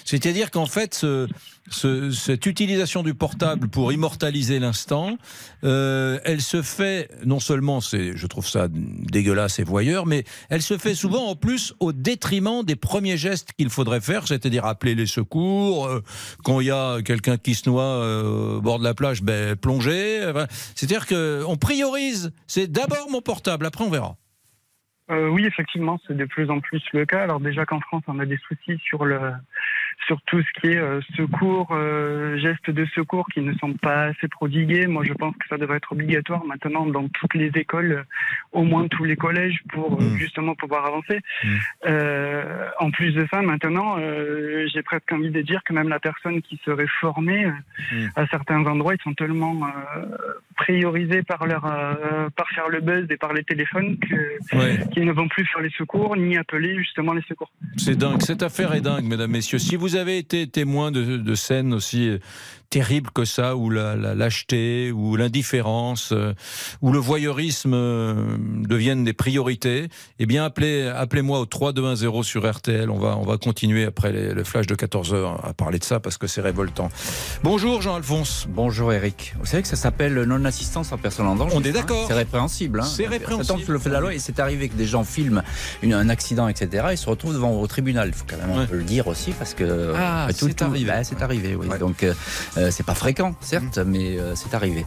Speaker 3: C'est-à-dire qu'en fait, ce- ce- cette utilisation du portable pour immortaliser l'instant, euh, elle se fait non seulement, c'est, je trouve ça dégueulasse et voyeur, mais elle se fait souvent en plus au détriment des premiers gestes qu'il faudrait faire, c'est-à-dire appeler les secours, euh, quand il y a quelqu'un qui se noie euh, au bord de la plage, ben plonger. C'est-à-dire que on priorise. C'est d'abord mon portable, après on verra.
Speaker 21: Oui, effectivement, c'est de plus en plus le cas. Alors déjà qu'en France, on a des soucis sur le sur tout ce qui est euh, secours, euh, gestes de secours qui ne sont pas assez prodigués. Moi, je pense que ça devrait être obligatoire maintenant dans toutes les écoles, au moins tous les collèges, pour euh, justement pouvoir avancer. Euh, en plus de ça, maintenant, euh, j'ai presque envie de dire que même la personne qui serait formée, euh, à certains endroits, ils sont tellement euh, priorisés par leur euh, par faire le buzz et par les téléphones que
Speaker 3: Ouais.
Speaker 21: qu'ils ne vont plus faire les secours ni appeler justement les secours.
Speaker 3: C'est dingue, cette affaire est dingue, mesdames, messieurs. Si vous avez été témoin de, de scènes aussi terribles que ça, où la, la lâcheté, ou l'indifférence, euh, où le voyeurisme euh, deviennent des priorités, eh bien appelez, appelez-moi au 3210 sur RTL. On va, on va continuer après les- le flash de 14 heures à parler de ça parce que c'est révoltant. Bonjour Jean-Alphonse.
Speaker 26: Bonjour Eric. Vous savez que ça s'appelle non-assistance en personne en danger.
Speaker 3: On est
Speaker 26: hein
Speaker 3: d'accord.
Speaker 26: C'est répréhensible. hein.
Speaker 3: C'est répréhensible.
Speaker 26: Ça tombe sous le fait de la loi et c'est arrivé que des gens filment une- un accident, etc. et se retrouvent devant au tribunal. Il faut quand même peu le dire aussi parce que.
Speaker 3: Ah,
Speaker 26: euh,
Speaker 3: c'est arrivé.
Speaker 26: bah, c'est arrivé, oui. Donc euh, euh, c'est pas fréquent, certes, mais euh, c'est arrivé.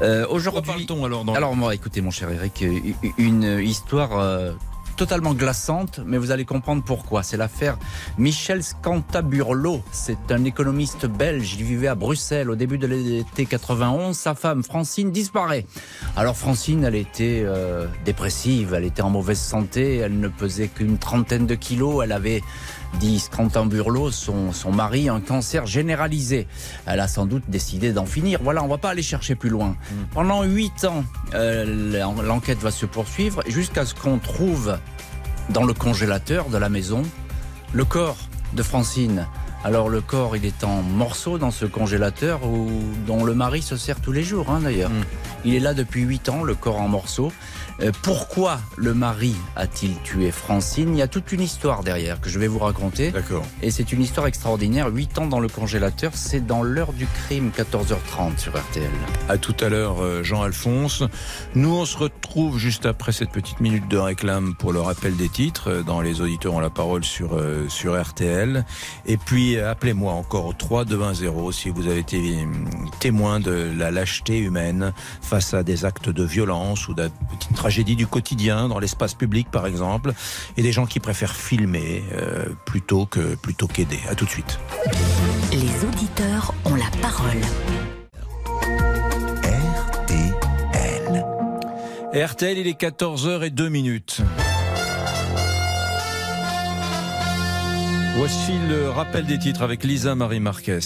Speaker 26: Euh, Aujourd'hui.
Speaker 3: alors
Speaker 26: Alors moi, écoutez, mon cher Eric, euh, une histoire. Totalement glaçante, mais vous allez comprendre pourquoi. C'est l'affaire Michel Scantaburlo. C'est un économiste belge. Il vivait à Bruxelles au début de l'été 91. Sa femme, Francine, disparaît. Alors Francine, elle était euh, dépressive, elle était en mauvaise santé, elle ne pesait qu'une trentaine de kilos, elle avait dit Scantamburlo, son, son mari, un cancer généralisé. Elle a sans doute décidé d'en finir. Voilà, on va pas aller chercher plus loin. Pendant huit ans, euh, l'en- l'enquête va se poursuivre jusqu'à ce qu'on trouve dans le congélateur de la maison le corps de Francine. Alors le corps, il est en morceaux dans ce congélateur où, dont le mari se sert tous les jours, hein, d'ailleurs. Il est là depuis huit ans, le corps en morceaux. Euh, pourquoi le mari a-t-il tué Francine Il y a toute une histoire derrière que je vais vous raconter.
Speaker 3: D'accord.
Speaker 26: Et c'est une histoire extraordinaire. Huit ans dans le congélateur, c'est dans l'heure du crime, 14h30 sur RTL.
Speaker 3: À tout à l'heure, euh, Jean-Alphonse. Nous, on se retrouve juste après cette petite minute de réclame pour le rappel des titres. Euh, Dans Les auditeurs ont la parole sur, euh, sur RTL. Et puis, appelez-moi encore au 3210 si vous avez été témoin de la lâcheté humaine face à des actes de violence ou de petites tragédies du quotidien dans l'espace public, par exemple. Et des gens qui préfèrent filmer euh, plutôt que plutôt qu'aider. À tout de suite.
Speaker 2: Les auditeurs ont la parole.
Speaker 3: RTL, il est 14h02 minutes. Voici le rappel des titres avec Lisa Marie Marquez.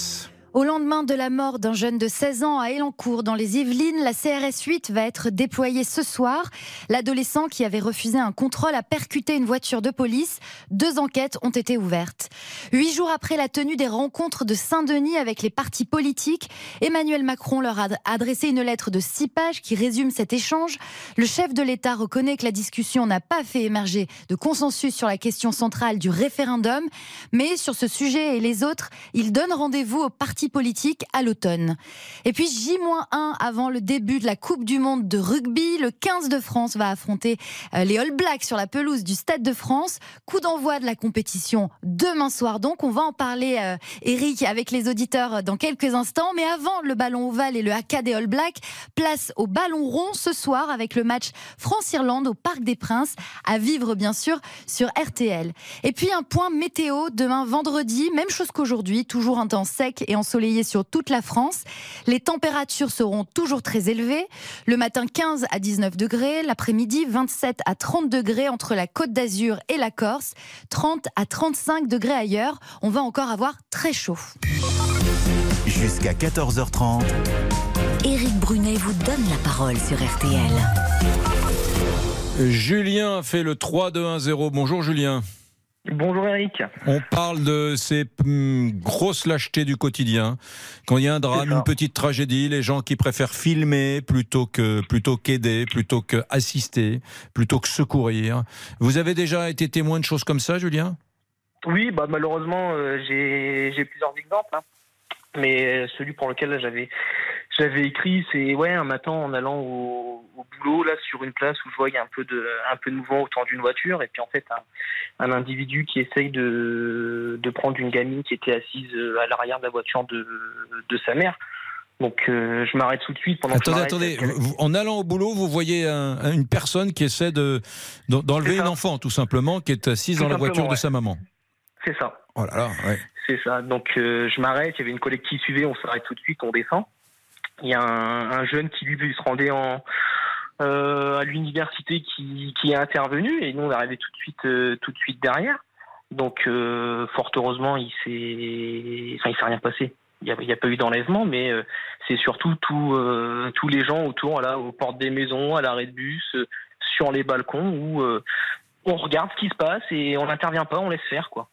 Speaker 7: Au lendemain de la mort d'un jeune de 16 ans à Elancourt dans les Yvelines, la CRS 8 va être déployée ce soir. L'adolescent qui avait refusé un contrôle a percuté une voiture de police. Deux enquêtes ont été ouvertes. Huit jours après la tenue des rencontres de Saint-Denis avec les partis politiques, Emmanuel Macron leur a adressé une lettre de six pages qui résume cet échange. Le chef de l'État reconnaît que la discussion n'a pas fait émerger de consensus sur la question centrale du référendum, mais sur ce sujet et les autres, il donne rendez-vous aux partis politiques à l'automne. Et puis J-1 avant le début de la Coupe du Monde de rugby, le 15 de France va affronter euh, les All Blacks sur la pelouse du Stade de France. Coup d'envoi de la compétition demain soir. Donc on va en parler, euh, Eric, avec les auditeurs euh, dans quelques instants. Mais avant le ballon ovale et le haka des All Blacks, place au ballon rond ce soir avec le match France-Irlande au Parc des Princes, à vivre bien sûr sur RTL. Et puis un point météo demain vendredi, même chose qu'aujourd'hui, toujours un temps sec et ensoleillé sur toute la France. Les températures seront toujours très élevées. Le matin 15 à 19 degrés, l'après-midi 27 à 30 degrés entre la Côte d'Azur et la Corse, 30 à 35 degrés ailleurs. On va encore avoir très chaud.
Speaker 1: Jusqu'à 14h30.
Speaker 2: Éric Brunet vous donne la parole sur RTL.
Speaker 3: Julien a fait le 3-2-1-0. Bonjour Julien.
Speaker 21: Bonjour Eric.
Speaker 3: On parle de ces hum, grosses lâchetés du quotidien. Quand il y a un drame, une petite tragédie, les gens qui préfèrent filmer plutôt que plutôt qu'aider, plutôt qu'assister, plutôt que secourir. Vous avez déjà été témoin de choses comme ça, Julien?
Speaker 27: Oui, bah malheureusement, euh, j'ai j'ai plusieurs exemples. hein. Mais euh, celui pour lequel j'avais j'avais écrit, c'est ouais un matin en allant au, au boulot là sur une place où je voyais un peu de un peu de mouvement autour d'une voiture et puis en fait un, un individu qui essaye de de prendre une gamine qui était assise euh, à l'arrière de la voiture de de sa mère. Donc euh, je m'arrête tout de suite pendant que je
Speaker 3: Attendez,
Speaker 27: m'arrête.
Speaker 3: attendez. Vous- en allant au boulot, vous voyez un- une personne qui essaie de d'en- d'enlever une enfant, tout simplement, qui est assise
Speaker 27: Tout
Speaker 3: dans la voiture de sa maman.
Speaker 27: C'est ça.
Speaker 3: Oh là là, ouais.
Speaker 27: C'est ça. Donc euh, je m'arrête, il y avait une collègue qui suivait, on s'arrête tout de suite, on descend. Il y a un, un jeune qui lui se rendait en euh, à l'université qui, qui est intervenu et nous on est arrivé tout de suite euh, tout de suite derrière. Donc fort heureusement il s'est s'est rien passé. Il n'y a, pas eu d'enlèvement, mais c'est surtout tout, tous les gens autour, là, aux portes des maisons, à l'arrêt de bus, sur les balcons, où on regarde ce qui se passe et on n'intervient pas, on laisse faire, quoi.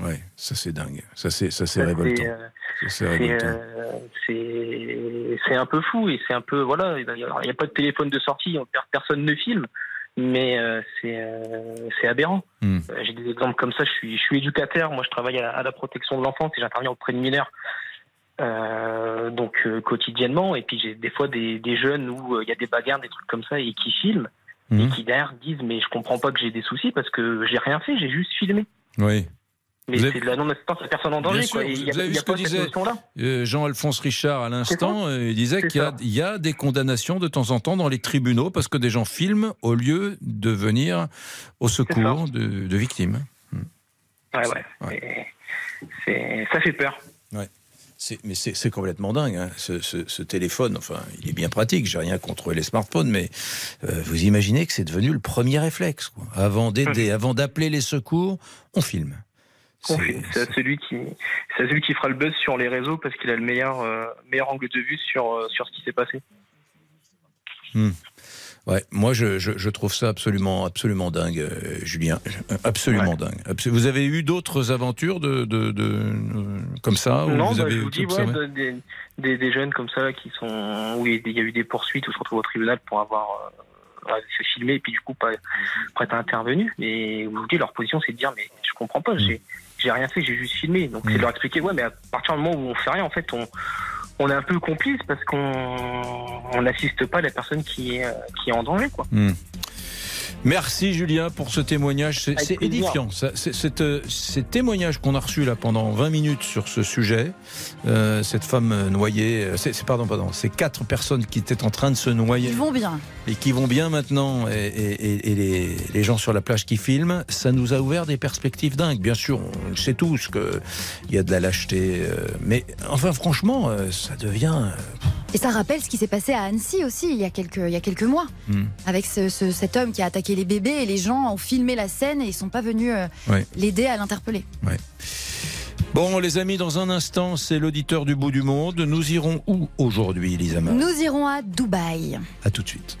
Speaker 3: Ouais, ça c'est dingue. Ça c'est ça c'est révoltant.
Speaker 27: c'est, euh, euh, c'est- un peu fou et c'est un peu voilà. Il n'y a, pas de téléphone de sortie, on- personne ne filme, mais euh, c'est euh, c'est aberrant.
Speaker 3: Hmm.
Speaker 27: J'ai des exemples comme ça. Je suis je suis éducateur. Moi, je travaille à la, à la protection de l'enfance et j'interviens auprès de mineurs. Euh, donc quotidiennement et puis j'ai des fois des, des jeunes où il y a des bagarres des trucs comme ça et qui filment
Speaker 3: Hmm.
Speaker 27: et qui derrière disent mais je comprends pas que j'ai des soucis parce que j'ai rien fait j'ai juste filmé
Speaker 3: Oui.
Speaker 27: Mais
Speaker 3: avez-
Speaker 27: c'est de la non assistance à personne en danger
Speaker 3: sûr,
Speaker 27: il y a,
Speaker 3: vous avez vu ce que disait euh, Jean-Alphonse Richard à l'instant. euh, Il disait qu'il y, a- y des condamnations de temps en temps dans les tribunaux parce que des gens filment au lieu de venir au secours de, de victimes.
Speaker 27: Ouais, ouais. Et c'est- ça fait peur.
Speaker 3: Ouais. Mais c'est complètement dingue. hein. Ce, ce- ce téléphone, enfin, il est bien pratique. J'ai rien contre les smartphones, mais euh, vous imaginez que c'est devenu le premier réflexe. quoi. Avant d'aider, avant d'appeler les secours, on filme.
Speaker 27: C'est à celui qui, c'est à celui qui fera le buzz sur les réseaux parce qu'il a le meilleur, euh, meilleur angle de vue sur, euh, sur ce qui s'est passé.
Speaker 3: Hmm. Ouais, moi je, je, je trouve ça absolument, absolument dingue, euh, Julien. Absolument dingue. Vous avez eu d'autres aventures de, de, de- euh, comme ça
Speaker 27: non,
Speaker 3: vous
Speaker 27: bah,
Speaker 3: avez
Speaker 27: je vous dis, ouais,
Speaker 3: observé
Speaker 27: de- des, des, des jeunes comme ça là, qui sont, où il y a- eu des poursuites où se retrouvent au tribunal pour avoir euh, se filmé et puis du coup pas, pas être intervenu. Mais vous dis, leur position c'est de dire, mais je comprends pas, j'ai, j'ai rien fait, j'ai juste filmé. Donc c'est de leur expliquer, ouais, mais à partir du moment où on fait rien, en fait, on, on est un peu complice parce qu'on on n'assiste pas à la personne qui est, euh, qui est en danger, quoi.
Speaker 3: Hmm. Merci Julien pour ce témoignage. C'est édifiant. Euh, ces témoignages qu'on a reçus là pendant 20 minutes sur ce sujet, euh, cette femme euh, noyée, c'est pardon, pardon, ces quatre personnes qui étaient en train de se noyer
Speaker 7: Ils vont bien.
Speaker 3: et qui vont bien maintenant, et, et- et- et les, les gens sur la plage qui filment, ça nous a ouvert des perspectives dingues. Bien sûr, on le sait tous qu'il y a de la lâcheté, euh, mais enfin franchement, euh, ça devient...
Speaker 7: Et ça rappelle ce qui s'est passé à Annecy aussi, il y a quelques, il y a quelques mois.
Speaker 3: hmm.
Speaker 7: Avec ce- ce- cet homme qui a attaqué les bébés et les gens ont filmé la scène et ils sont pas venus euh,
Speaker 3: Ouais.
Speaker 7: l'aider à l'interpeller.
Speaker 3: Ouais. Bon, les amis, dans un instant, c'est l'auditeur du bout du monde. Nous irons où aujourd'hui, Elisama
Speaker 7: Nous irons à Dubaï.
Speaker 3: À tout de suite.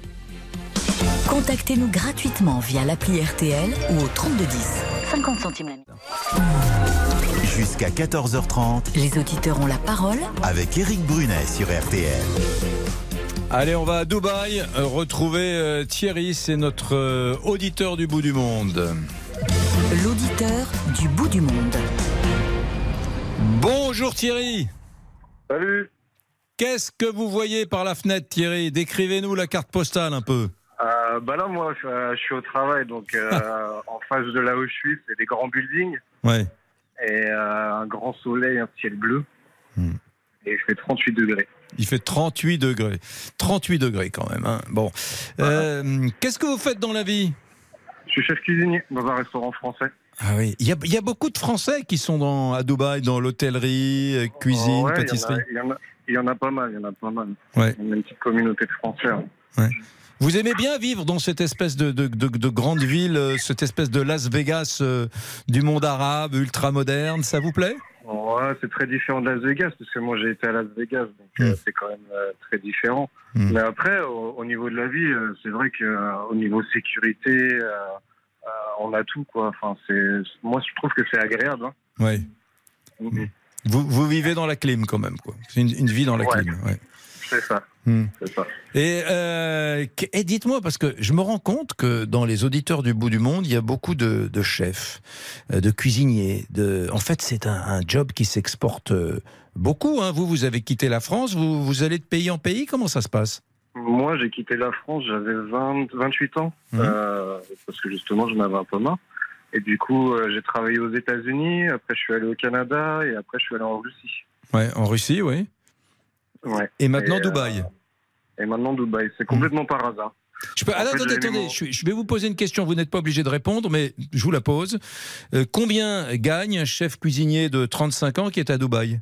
Speaker 2: Contactez-nous gratuitement via l'appli RTL ou au 3210. 50 centimes la minute.
Speaker 1: Jusqu'à 14h30
Speaker 2: Les auditeurs ont la parole
Speaker 1: avec Eric Brunet sur RTL.
Speaker 3: Allez, on va à Dubaï euh, retrouver euh, Thierry, c'est notre euh, auditeur du bout du monde.
Speaker 2: L'auditeur du bout du monde.
Speaker 3: Bonjour Thierry.
Speaker 28: Salut.
Speaker 3: Qu'est-ce que vous voyez par la fenêtre, Thierry? Décrivez-nous la carte postale un peu.
Speaker 28: Euh, bah là, moi, je, je suis au travail, donc euh, en face de là où je suis, c'est des grands buildings
Speaker 3: Ouais.
Speaker 28: et euh, un grand soleil, un ciel bleu.
Speaker 3: Hmm.
Speaker 28: Et il fait 38 degrés.
Speaker 3: Il fait 38 degrés. 38 degrés quand même. hein. Bon. Euh, Qu'est-ce que vous faites dans la vie?
Speaker 28: Je suis chef cuisinier dans un restaurant français.
Speaker 3: Ah oui. Il y, a, il y a beaucoup de Français qui sont dans, à Dubaï, dans l'hôtellerie, euh, cuisine,
Speaker 28: Ouais, il y en a-
Speaker 3: pâtisserie.
Speaker 28: Il y, en a, il y en a pas mal, il y en a pas mal.
Speaker 3: Ouais.
Speaker 28: Il y a une petite communauté de Français. hein.
Speaker 3: Ouais. Vous aimez bien vivre dans cette espèce de, de, de- de grande ville, euh, cette espèce de Las Vegas euh, du monde arabe, ultra moderne, ça vous plaît?
Speaker 28: Ouais, c'est très différent de Las Vegas, parce que moi j'ai été à Las Vegas, donc
Speaker 3: Hmm.
Speaker 28: euh, c'est quand même euh, très différent. Mais après, au, au niveau de la vie, euh, c'est vrai que euh, au niveau sécurité, on a tout quoi. Enfin, moi je trouve que c'est agréable. hein.
Speaker 3: Oui.
Speaker 28: Mhm.
Speaker 3: Vous, vous vivez dans la clim quand même, quoi. C'est une, une vie dans la
Speaker 28: Ouais.
Speaker 3: clim. ouais.
Speaker 28: C'est ça.
Speaker 3: Hmm.
Speaker 28: C'est ça.
Speaker 3: Et, euh, et dites-moi, parce que je me rends compte que dans les auditeurs du bout du monde, il y a beaucoup de, de chefs, euh, de cuisiniers. De... En fait, c'est un, un job qui s'exporte euh, beaucoup. hein. Vous, vous avez quitté la France, vous, vous allez de pays en pays. Comment ça se passe?
Speaker 28: Moi, j'ai quitté la France, j'avais 20 28 ans, euh, parce que justement, j'en avais un peu marre. Et du coup, euh, j'ai travaillé aux États-Unis, après je suis allé au Canada, et après je suis allé en Russie.
Speaker 3: ouais, En Russie, oui.
Speaker 28: Ouais.
Speaker 3: Et maintenant, Dubaï.
Speaker 28: Et maintenant Dubaï, c'est complètement par hasard.
Speaker 3: Je peux- attendez, attendez, je, vais vous poser une question. Vous n'êtes pas obligé de répondre, mais je vous la pose. Euh, combien gagne un chef cuisinier de 35 ans qui est à Dubaï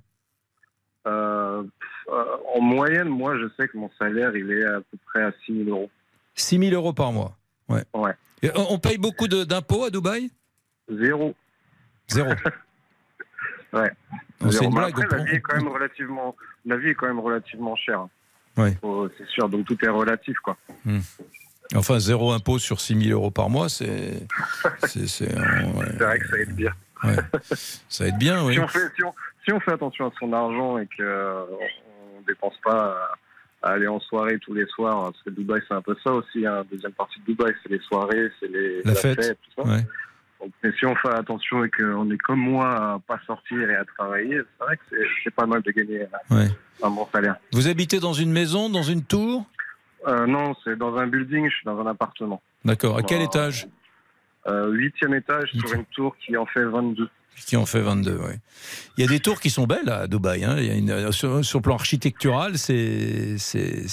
Speaker 28: Euh, euh, en moyenne, moi, je sais que mon salaire, il est à peu près à 6 000 euros.
Speaker 3: 6 000 euros par mois. Ouais.
Speaker 28: Ouais.
Speaker 3: Et on paye beaucoup d'impôts à Dubaï
Speaker 28: Zéro.
Speaker 3: Zéro.
Speaker 28: Ouais.
Speaker 3: C'est une blague,
Speaker 28: Après, la
Speaker 3: prend-
Speaker 28: vie est quand même relativement, la vie est quand même relativement chère.
Speaker 3: Ouais.
Speaker 28: Faut- C'est sûr. Donc tout est relatif, quoi.
Speaker 3: Hmm. Enfin, zéro impôt sur 6 000 euros par mois, c'est. C'est
Speaker 28: vrai que ça aide bien.
Speaker 3: Ouais. Ça aide bien, oui.
Speaker 28: Si on fait, si on, si on fait attention à son argent et qu'on ne dépense pas à, à aller en soirée tous les soirs, parce que Dubaï c'est un peu ça aussi, hein, deuxième partie de Dubaï c'est les soirées, c'est les
Speaker 3: La fête.
Speaker 28: tout ça.
Speaker 3: Ouais.
Speaker 28: Mais si on fait attention et qu'on est comme moi à pas sortir et à travailler, c'est vrai que c'est- pas mal de gagner euh,
Speaker 3: Ouais.
Speaker 28: un bon salaire.
Speaker 3: Vous habitez dans une maison, dans une tour?
Speaker 28: Euh, non, c'est dans un building, je suis dans un appartement.
Speaker 3: D'accord. À quel
Speaker 28: Euh,
Speaker 3: étage?
Speaker 28: euh, Huitième étage sur une tour qui en fait 22.
Speaker 3: Qui en fait 22, oui. Il y a des tours qui sont belles à Dubaï. hein. Il y a une- sur, sur le plan architectural, c'est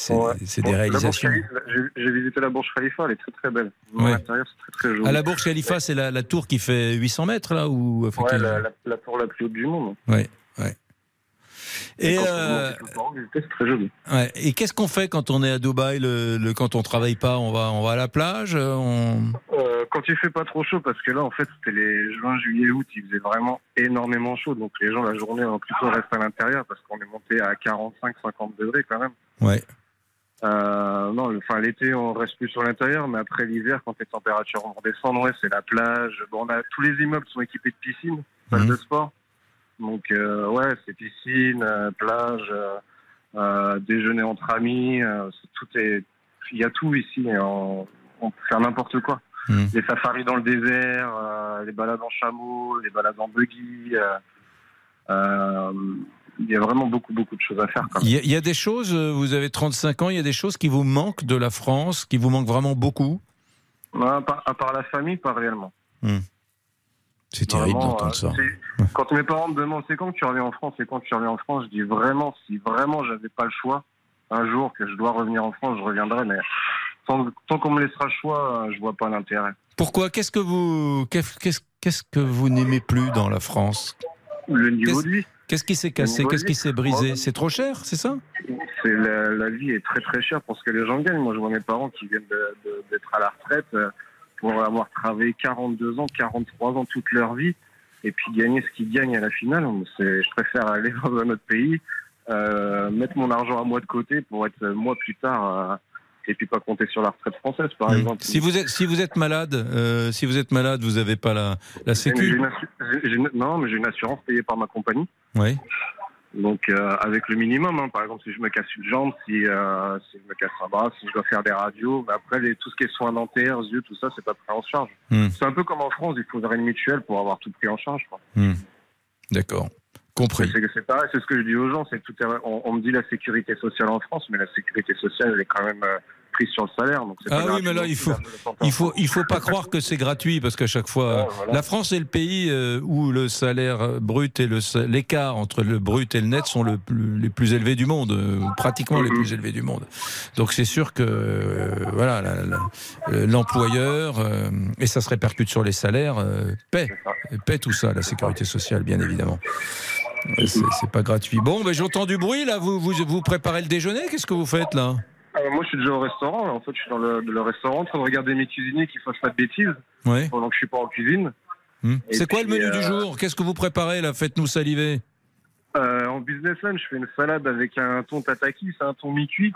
Speaker 28: Ouais. Bon,
Speaker 3: des réalisations.
Speaker 28: Khalifa, J'ai visité la Burj Khalifa, elle est très très belle.
Speaker 3: Ouais.
Speaker 28: À l'intérieur, c'est très très joli.
Speaker 3: À la Burj Khalifa, c'est la, la tour qui fait 800 mètres, là où,
Speaker 28: Ouais, la, la, la tour la plus haute du monde.
Speaker 3: Ouais, ouais. Et, euh,
Speaker 28: on c'est très joli.
Speaker 3: ouais. Et qu'est-ce qu'on fait quand on est à Dubaï le, le- Quand on travaille pas, on va, on va à la plage on...
Speaker 28: Euh, quand il fait pas trop chaud, parce que là, en fait, c'était les juin, juillet, août, il faisait vraiment énormément chaud. Donc les gens, la journée, ont plutôt resté à l'intérieur parce qu'on est monté à 45, 50 degrés quand même.
Speaker 3: Ouais.
Speaker 28: Euh, non, enfin l'été, on reste plus sur l'intérieur, mais après l'hiver, quand les températures vont redescendre, ouais, c'est la plage. Bon, on a, tous les immeubles sont équipés de piscines, salles de sport. Donc euh, ouais, c'est piscine, euh, plage, euh, déjeuner entre amis, tout est, il y a tout ici. on, on peut faire n'importe quoi. Les safaris dans le désert, les balades en chameau, les balades en buggy. il y a vraiment beaucoup beaucoup de choses à faire. Quand même.
Speaker 3: Il y, a, il y a des choses, vous avez 35 ans, il y a des choses qui vous manquent de la France, qui vous manquent vraiment beaucoup?
Speaker 28: À, part, à part la famille, pas réellement.
Speaker 3: Hmm. C'est terrible d'entendre
Speaker 28: euh,
Speaker 3: ça.
Speaker 28: c'est- Quand mes parents me demandent c'est quand que tu reviens en France, c'est quand que tu reviens en France, je dis vraiment, si vraiment j'avais pas le choix, un jour que je dois revenir en France, je reviendrai, mais tant, tant qu'on me laissera le choix, euh, je vois pas l'intérêt.
Speaker 3: Pourquoi? Qu'est-ce que vous qu'est-ce qu'est-ce- qu'est-ce que vous n'aimez plus dans la France?
Speaker 28: Le niveau de vie.
Speaker 3: Qu'est-ce qui s'est cassé? Qu'est-ce qui s'est brisé? C'est trop cher, c'est ça?
Speaker 28: C'est la, la vie est très très chère pour ce que les gens gagnent. Moi, je vois mes parents qui viennent d'être à la retraite euh, pour avoir travaillé 42 ans, 43 ans toute leur vie, et puis gagner ce qu'ils gagnent à la finale. Je préfère aller dans un autre pays, euh, mettre mon argent à moi de côté pour être euh, moi plus tard, euh, et puis pas compter sur la retraite française, par
Speaker 3: Hmm.
Speaker 28: exemple.
Speaker 3: Si vous êtes si vous êtes malade, euh, si vous êtes malade, vous n'avez pas la la sécu.
Speaker 28: une- non, mais j'ai une assurance payée par ma compagnie.
Speaker 3: Oui.
Speaker 28: Donc euh, avec le minimum, hein. par exemple si je me casse une jambe, si, euh, si je me casse un bras, si je dois faire des radios, mais après les, tout ce qui est soins dentaires, yeux, tout ça, c'est pas pris en charge.
Speaker 3: Hmm.
Speaker 28: C'est un peu comme en France, il faudrait une mutuelle pour avoir tout pris en charge.
Speaker 3: Hmm. D'accord. Compris.
Speaker 28: C'est pareil, c'est ce que je dis aux gens, c'est tout on, on me dit la sécurité sociale en France, mais la sécurité sociale elle est quand même euh, prise sur le salaire. Donc
Speaker 3: Ah oui, mais là, il faut, il faut, il faut pas croire que c'est gratuit parce qu'à chaque fois,
Speaker 28: voilà.
Speaker 3: la France est le pays euh, où le salaire brut et le l'écart entre le brut et le net sont le plus- les plus élevés du monde, euh, ou pratiquement les plus élevés du monde. Donc c'est sûr que euh, voilà, l'employeur euh, et ça se répercute sur les salaires euh, paie, paie tout ça, la sécurité sociale, bien évidemment. C'est pas gratuit. Bon, ben j'entends du bruit là. Vous, vous vous préparez le déjeuner Qu'est-ce que vous faites là?
Speaker 28: Euh, moi, je suis déjà au restaurant. En fait, je suis dans le, le restaurant en train de regarder mes cuisiniers qui fassent pas de bêtises
Speaker 3: Ouais.
Speaker 28: pendant que je suis pas en cuisine.
Speaker 3: Hmm. C'est quoi le menu du
Speaker 28: euh,
Speaker 3: jour? Qu'est-ce que vous préparez là Faites-nous saliver.
Speaker 28: Euh, en business lunch, je fais une salade avec un thon tataki, c'est un thon mi-cuit,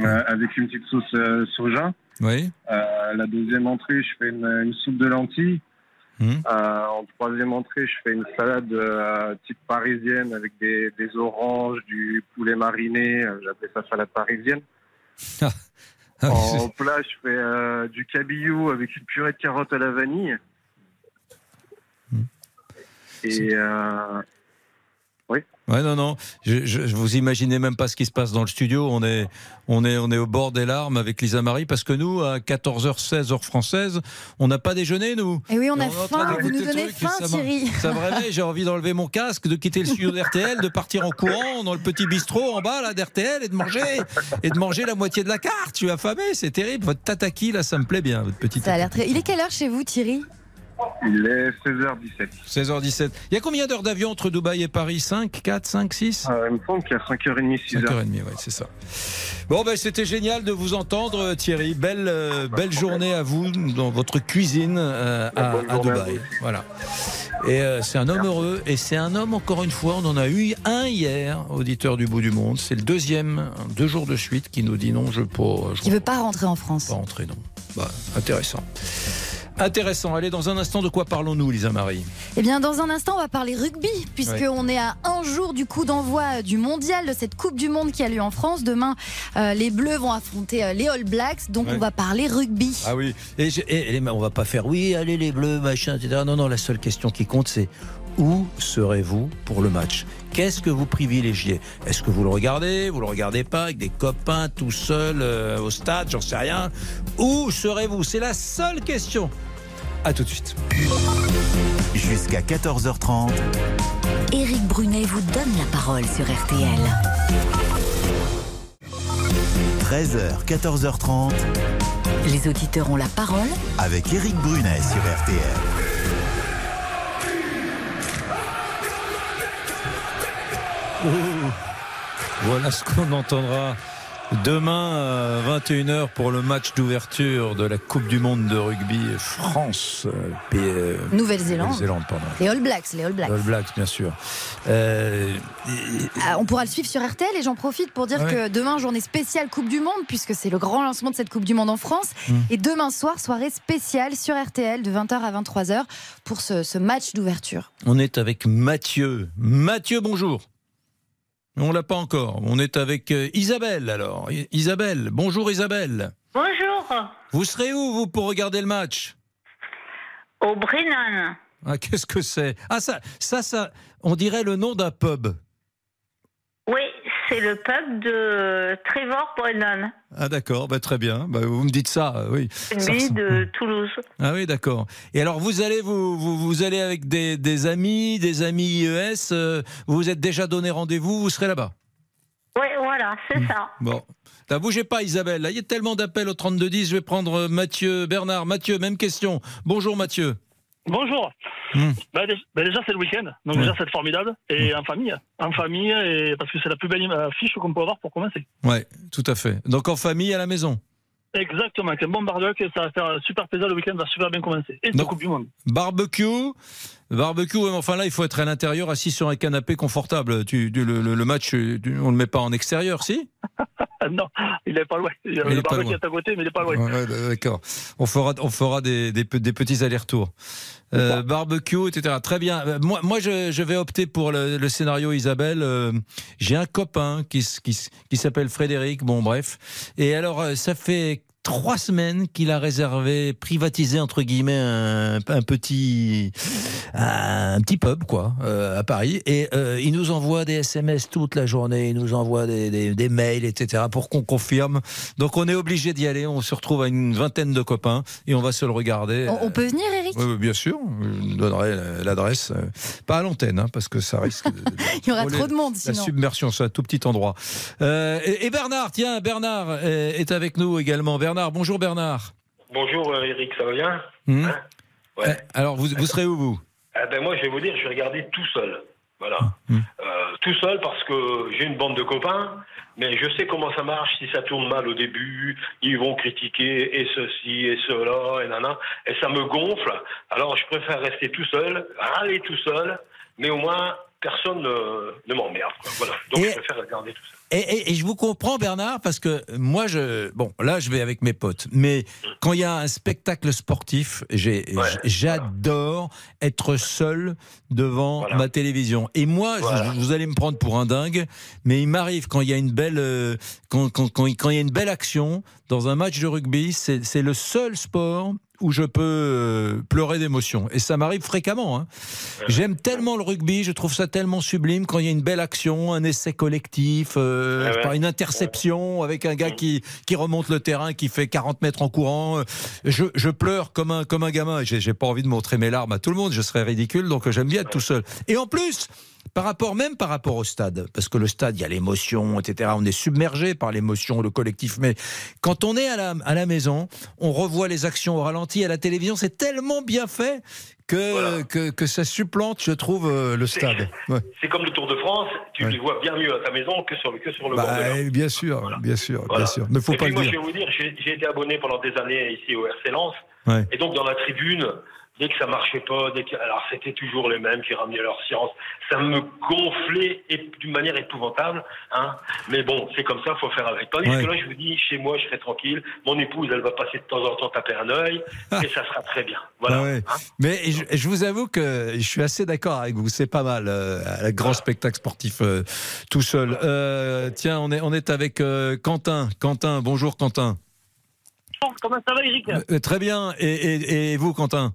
Speaker 28: avec une petite sauce soja.
Speaker 3: Oui.
Speaker 28: La deuxième entrée, je fais une, une soupe de lentilles.
Speaker 3: Hmm.
Speaker 28: Euh, en troisième entrée, je fais une salade euh, type parisienne avec des, des oranges, du poulet mariné. euh, J'appelle ça salade parisienne.
Speaker 3: Ah,
Speaker 28: en plat, je fais du cabillaud avec une purée de carottes à la vanille.
Speaker 3: Hmm.
Speaker 28: Et.
Speaker 3: Ouais, non, non. Je, je, je vous imaginez même pas ce qui se passe dans le studio. On est, on est, on est au bord des larmes avec Lisa Marie parce que nous, à 14h16 heure française, on n'a pas déjeuné, nous.
Speaker 7: Et oui, on a
Speaker 3: est en train
Speaker 7: faim, vous nous donnez faim,
Speaker 3: ça
Speaker 7: Thierry.
Speaker 3: Ça me réveille, j'ai envie d'enlever mon casque, de quitter le studio d'RTL, de partir en courant dans le petit bistrot en bas là d'RTL et de manger et de manger la moitié de la carte. Je suis affamé, c'est terrible. Votre tataki là, ça me plaît bien, votre petit.
Speaker 7: Ça a l'air très. Il est quelle heure chez vous, Thierry?
Speaker 28: Il est 16h17.
Speaker 3: 16h17. Il y a combien d'heures d'avion entre Dubaï et Paris? 5, 4, 5, 6
Speaker 28: Euh, il me semble qu'il y a 5h30, 6h.
Speaker 3: 5h30, ouais, c'est ça. Bon, ben, c'était génial de vous entendre, Thierry. Belle, euh, belle journée à vous dans votre cuisine euh, à, Dubaï. Voilà. Et euh, c'est un homme heureux. Et c'est un homme, encore une fois, on en a eu un hier, auditeur du bout du monde. C'est le deuxième, deux jours de suite, qui nous dit non, je ne peux
Speaker 7: Qui veut pas rentrer en France?
Speaker 3: Pas rentrer, non. Bah, intéressant. Intéressant. Allez, dans un instant, de quoi parlons-nous, Lisa Marie
Speaker 7: Eh bien, dans un instant, on va parler rugby, puisqu'on est à un jour du coup d'envoi du mondial, de cette Coupe du Monde qui a lieu en France. Demain, euh, les Bleus vont affronter euh, les All Blacks, donc
Speaker 3: Ouais.
Speaker 7: on va parler rugby.
Speaker 3: Ah oui. Et, je- et- et on va pas faire oui, allez les bleus, machin, etc. Non, non, la seule question qui compte, c'est où serez-vous pour le match? Qu'est-ce que vous privilégiez? Est-ce que vous le regardez Vous le regardez pas avec des copains tout seul euh, au stade? J'en sais rien. Où serez-vous? C'est la seule question. À tout de suite.
Speaker 1: Jusqu'à 14h30.
Speaker 2: Éric Brunet vous donne la parole sur RTL.
Speaker 1: 13h, 14h30.
Speaker 2: Les auditeurs ont la parole
Speaker 1: Avec Éric Brunet sur RTL.
Speaker 3: Voilà ce qu'on entendra demain à 21h pour le match d'ouverture de la Coupe du Monde de rugby France. euh, euh,
Speaker 7: Nouvelle-Zélande.
Speaker 3: Nouvelle-Zélande.
Speaker 7: Les All Blacks, les All Blacks.
Speaker 3: All Blacks, bien sûr. Euh,
Speaker 7: Ah, on pourra le suivre sur RTL et j'en profite pour dire
Speaker 3: Ouais.
Speaker 7: que demain, journée spéciale Coupe du Monde, puisque c'est le grand lancement de cette Coupe du Monde en France.
Speaker 3: Mm.
Speaker 7: Et demain soir, soirée spéciale sur RTL de 20h à 23h pour ce, ce match d'ouverture.
Speaker 3: On est avec Mathieu. Mathieu, bonjour. On l'a pas encore. On est avec euh, Isabelle alors. Isabelle, bonjour Isabelle.
Speaker 20: Bonjour,
Speaker 3: Vous serez où vous pour regarder le match?
Speaker 20: Au Brennan.
Speaker 3: ah, Qu'est-ce que c'est? Ah ça, ça, ça, on dirait le nom d'un pub.
Speaker 20: Oui, c'est le pub de Trevor Brennan,
Speaker 3: Ah d'accord, bah, très bien. Bah, vous me dites ça, euh, oui. ressemble-
Speaker 20: de Toulouse.
Speaker 3: Ah oui, d'accord. Et alors vous allez vous, vous, vous allez avec des, des amis, des amis IES. euh, vous vous êtes déjà donné rendez-vous, vous serez là-bas.
Speaker 20: Oui, voilà, c'est
Speaker 3: Hmm.
Speaker 20: ça.
Speaker 3: Bon. Là, bougez pas, Isabelle. Là, il y a tellement d'appels au 3210. Je vais prendre euh, Mathieu, Bernard. Mathieu, même question. Bonjour, Mathieu.
Speaker 29: Bonjour.
Speaker 3: Hmm.
Speaker 29: Bah, bah, déjà, c'est le week-end. Donc, déjà, c'est formidable. Et en famille. En famille, et parce que c'est la plus belle affiche qu'on peut avoir pour commencer.
Speaker 3: Ouais, tout à fait. Donc en famille à la maison.
Speaker 29: Exactement. Avec un bon barbecue, ça va faire super plaisir. Le week-end va super bien commencer. Et la
Speaker 3: Donc-
Speaker 29: Coupe du Monde.
Speaker 3: Barbecue. Barbecue, ouais, mais enfin là, il faut être à l'intérieur, assis sur un canapé confortable. Tu, tu- le, le- le match, tu- on le met pas en extérieur, si
Speaker 29: non, il est pas loin. Il y a
Speaker 3: Il est
Speaker 29: le
Speaker 3: pas
Speaker 29: barbecue est à côté, mais il est pas loin.
Speaker 3: Ouais, D'accord. On fera, on fera des, des, pe- des petits allers-retours. Euh, barbecue, etc. Très bien. Euh, Moi, moi je, je vais opter pour le, le scénario Isabelle. Euh, J'ai un copain qui, s'appelle Frédéric. Bon, bref. Et alors, ça fait trois semaines qu'il a réservé, privatisé entre guillemets un, un petit, un petit pub quoi, euh, à Paris. Et euh, il nous envoie des SMS toute la journée. Il nous envoie des, des, des mails, etc. pour qu'on confirme. Donc on est obligé d'y aller. On se retrouve à une vingtaine de copains et on va se le regarder.
Speaker 7: On, on peut venir, Eric?
Speaker 3: Oui, bien sûr, je vous donnerai l'adresse, pas à l'antenne, hein, parce que ça risque de,
Speaker 7: Il y aura trop de monde
Speaker 3: la
Speaker 7: sinon.
Speaker 3: submersion, c'est un tout petit endroit. Euh, et, et Bernard, tiens, Bernard est avec nous également. Bernard, bonjour Bernard.
Speaker 30: Bonjour euh, Eric, ça va bien
Speaker 3: Hmm
Speaker 30: Ouais.
Speaker 3: Euh, Alors, vous, vous serez où vous
Speaker 30: Eh ben moi, je vais vous dire, je vais regarder tout seul. Voilà.
Speaker 3: Hmm.
Speaker 30: Euh, tout seul parce que j'ai une bande de copains, mais je sais comment ça marche. Si ça tourne mal au début, ils vont critiquer et ceci et cela et nana, et ça me gonfle. Alors je préfère rester tout seul, râler tout seul, mais au moins personne ne, ne m'emmerde. Voilà. Donc
Speaker 3: Et-
Speaker 30: je préfère regarder tout seul.
Speaker 3: Et, et- et je vous comprends, Bernard, parce que moi, je, bon, là, je vais avec mes potes, mais quand il y a un spectacle sportif, j'adore être seul devant ma télévision. Et moi, je- vous allez me prendre pour un dingue, mais il m'arrive quand il y a une belle, euh, quand, quand, quand, quand il y a une belle action dans un match de rugby, c'est le seul sport où je peux euh, pleurer d'émotion. Et ça m'arrive fréquemment. hein. J'aime tellement le rugby, je trouve ça tellement sublime quand il y a une belle action, un essai collectif, euh,
Speaker 30: Ouais,
Speaker 3: pas, une interception avec un gars qui, qui remonte le terrain, qui fait 40 mètres en courant. Je, je pleure comme un, comme un gamin. J'ai j'ai pas envie de montrer mes larmes à tout le monde, je serais ridicule, donc j'aime bien être tout seul. Et en plus, par rapport même par rapport au stade, parce que le stade, il y a l'émotion, etc. On est submergé par l'émotion, le collectif. Mais quand on est à la, à la maison, on revoit les actions au ralenti à la télévision. C'est tellement bien fait que, que, que ça supplante, je trouve, euh, le stade. Ouais.
Speaker 30: C'est comme le Tour de France, tu
Speaker 3: Ouais.
Speaker 30: les vois bien mieux à ta maison que sur le, que sur le
Speaker 3: Bah,
Speaker 30: bord de la-
Speaker 3: eh, bien sûr, bien sûr,
Speaker 30: Voilà.
Speaker 3: bien sûr. Mais faut
Speaker 30: et
Speaker 3: pas
Speaker 30: puis
Speaker 3: le
Speaker 30: moi,
Speaker 3: dire.
Speaker 30: je vais vous dire, j'ai j'ai été abonné pendant des années ici au RC Lens.
Speaker 3: Ouais.
Speaker 30: Et donc, dans la tribune, dès que ça marchait pas, dès que, alors c'était toujours les mêmes qui ramenaient leur science. Ça me gonflait et- d'une manière épouvantable. Hein. Mais bon, c'est comme ça, faut faire avec. Tandis
Speaker 3: Ouais.
Speaker 30: que là, je vous dis, chez moi, je serai tranquille. Mon épouse, elle va passer de temps en temps taper un œil. et ça sera très bien. Voilà.
Speaker 3: Ah ouais.
Speaker 30: Hein.
Speaker 3: Mais je, je vous avoue que je suis assez d'accord avec vous. C'est pas mal, euh, un grand spectacle sportif euh, tout seul. Euh, tiens, on est, on est avec euh, Quentin. Quentin, bonjour Quentin.
Speaker 31: Comment ça va, Eric?
Speaker 3: Euh, très bien. Et, et- et vous, Quentin?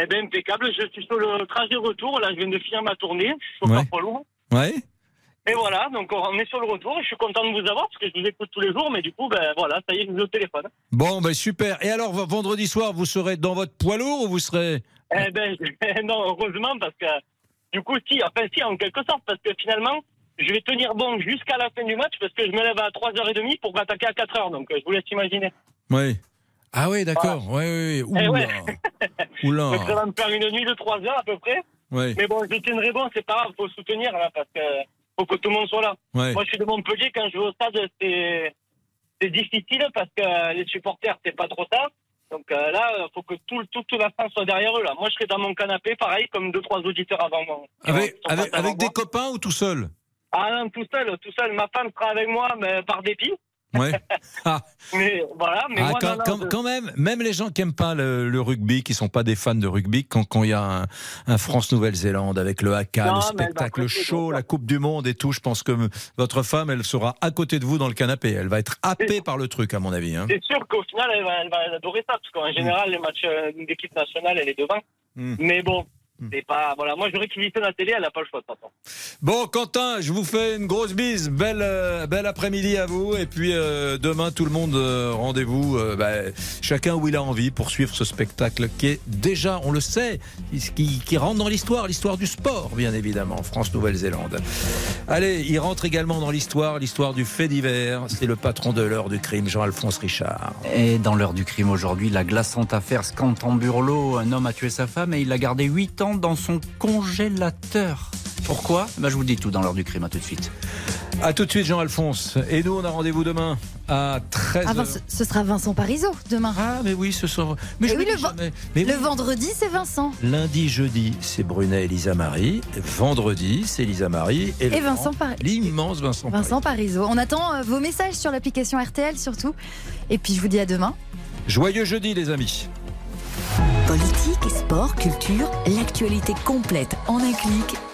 Speaker 31: Eh bien, impeccable. Je suis sur le trajet retour. Là, je viens de finir ma tournée. Je suis
Speaker 3: Ouais.
Speaker 31: Port lourd.
Speaker 3: Ouais.
Speaker 31: Et voilà, donc on est sur le retour. Je suis content de vous avoir parce que je vous écoute tous les jours. Mais du coup, ben voilà, ça y est, je vous au téléphone.
Speaker 3: Bon, ben super. Et alors, vendredi soir, vous serez dans votre poids lourd ou vous serez?
Speaker 31: Eh ben, non, heureusement, parce que du coup, si, enfin, si, en quelque sorte, parce que finalement, je vais tenir bon jusqu'à la fin du match parce que je me lève à 3h30 pour m'attaquer à 4h. Donc, euh, je vous laisse imaginer.
Speaker 3: Oui. Ah oui, d'accord. Oui, oui, oui.
Speaker 31: Eh
Speaker 3: Oula.
Speaker 31: ouais.
Speaker 3: Oula.
Speaker 31: Donc, ça va me faire une nuit de 3 heures à peu près.
Speaker 3: Ouais.
Speaker 31: Mais bon, je tiendrai bon, c'est pas grave, faut soutenir là, parce que faut que tout le monde soit là.
Speaker 3: Ouais.
Speaker 31: Moi, je suis de Montpellier, quand je vais au stade, c'est c'est difficile parce que les supporters, c'est pas trop ça. Donc euh, là, il faut que tout, toute la France soit derrière eux. Là. Moi, je serai dans mon canapé, pareil, comme deux, trois auditeurs avant moi.
Speaker 3: Avec, des copains ou tout seul?
Speaker 31: Ah non, tout seul, tout seul. Ma femme sera avec moi, mais par dépit.
Speaker 3: Ouais. Ah.
Speaker 31: Mais voilà, mais
Speaker 3: Ah,
Speaker 31: moi,
Speaker 3: quand,
Speaker 31: non, non,
Speaker 3: quand- même, même les gens qui aiment pas le, le rugby, qui sont pas des fans de rugby, quand quand il y a un, un France-Nouvelle-Zélande avec le haka,
Speaker 31: Non,
Speaker 3: le
Speaker 31: va
Speaker 3: spectacle, show, la Coupe du Monde et tout, je pense que votre femme, elle sera à côté de vous dans le canapé. Elle va être happée par le truc, à mon avis. hein.
Speaker 31: C'est sûr qu'au final, elle va, elle va adorer ça, parce qu'en général, les matchs euh, d'équipe nationale, elle est devant.
Speaker 3: Mm.
Speaker 31: Mais bon, c'est pas. Voilà, moi, je réquisitionne la télé, elle n'a pas le choix de toute façon.
Speaker 3: Bon, Quentin, je vous fais une grosse bise. Belle, euh, bel après-midi à vous. Et puis euh, demain, tout le monde, euh, rendez-vous, euh, bah, chacun où il a envie pour suivre ce spectacle qui est déjà, on le sait, qui, qui rentre dans l'histoire, l'histoire du sport, bien évidemment, France-Nouvelle-Zélande. Allez, il rentre également dans l'histoire, l'histoire du fait divers. C'est le patron de l'heure du crime, Jean-Alphonse Richard.
Speaker 26: Et dans l'heure du crime aujourd'hui, la glaçante affaire Scantamburlo, un homme a tué sa femme et il l'a gardé 8 ans dans son congélateur. Pourquoi? Ben, Je vous dis tout dans l'heure du crime, à tout de suite.
Speaker 3: À tout de suite, Jean-Alphonse. Et nous, on a rendez-vous demain à 13h.
Speaker 7: Ah, ben, ce, ce sera Vincent Parisot demain.
Speaker 3: Ah, mais oui, ce soir. Mais je
Speaker 7: oui,
Speaker 3: me
Speaker 7: le,
Speaker 3: dis
Speaker 7: ven-
Speaker 3: jamais. Mais
Speaker 7: le
Speaker 3: oui.
Speaker 7: vendredi, c'est Vincent.
Speaker 3: Lundi, jeudi, c'est Brunet et Lisa Marie. Vendredi, c'est Lisa Marie. Et,
Speaker 7: Vincent Paris.
Speaker 3: L'immense Vincent,
Speaker 7: Vincent Parisot. On attend euh, vos messages sur l'application RTL surtout. Et puis je vous dis à demain.
Speaker 3: Joyeux jeudi, les amis.
Speaker 2: Politique, sport, culture, l'actualité complète en un clic.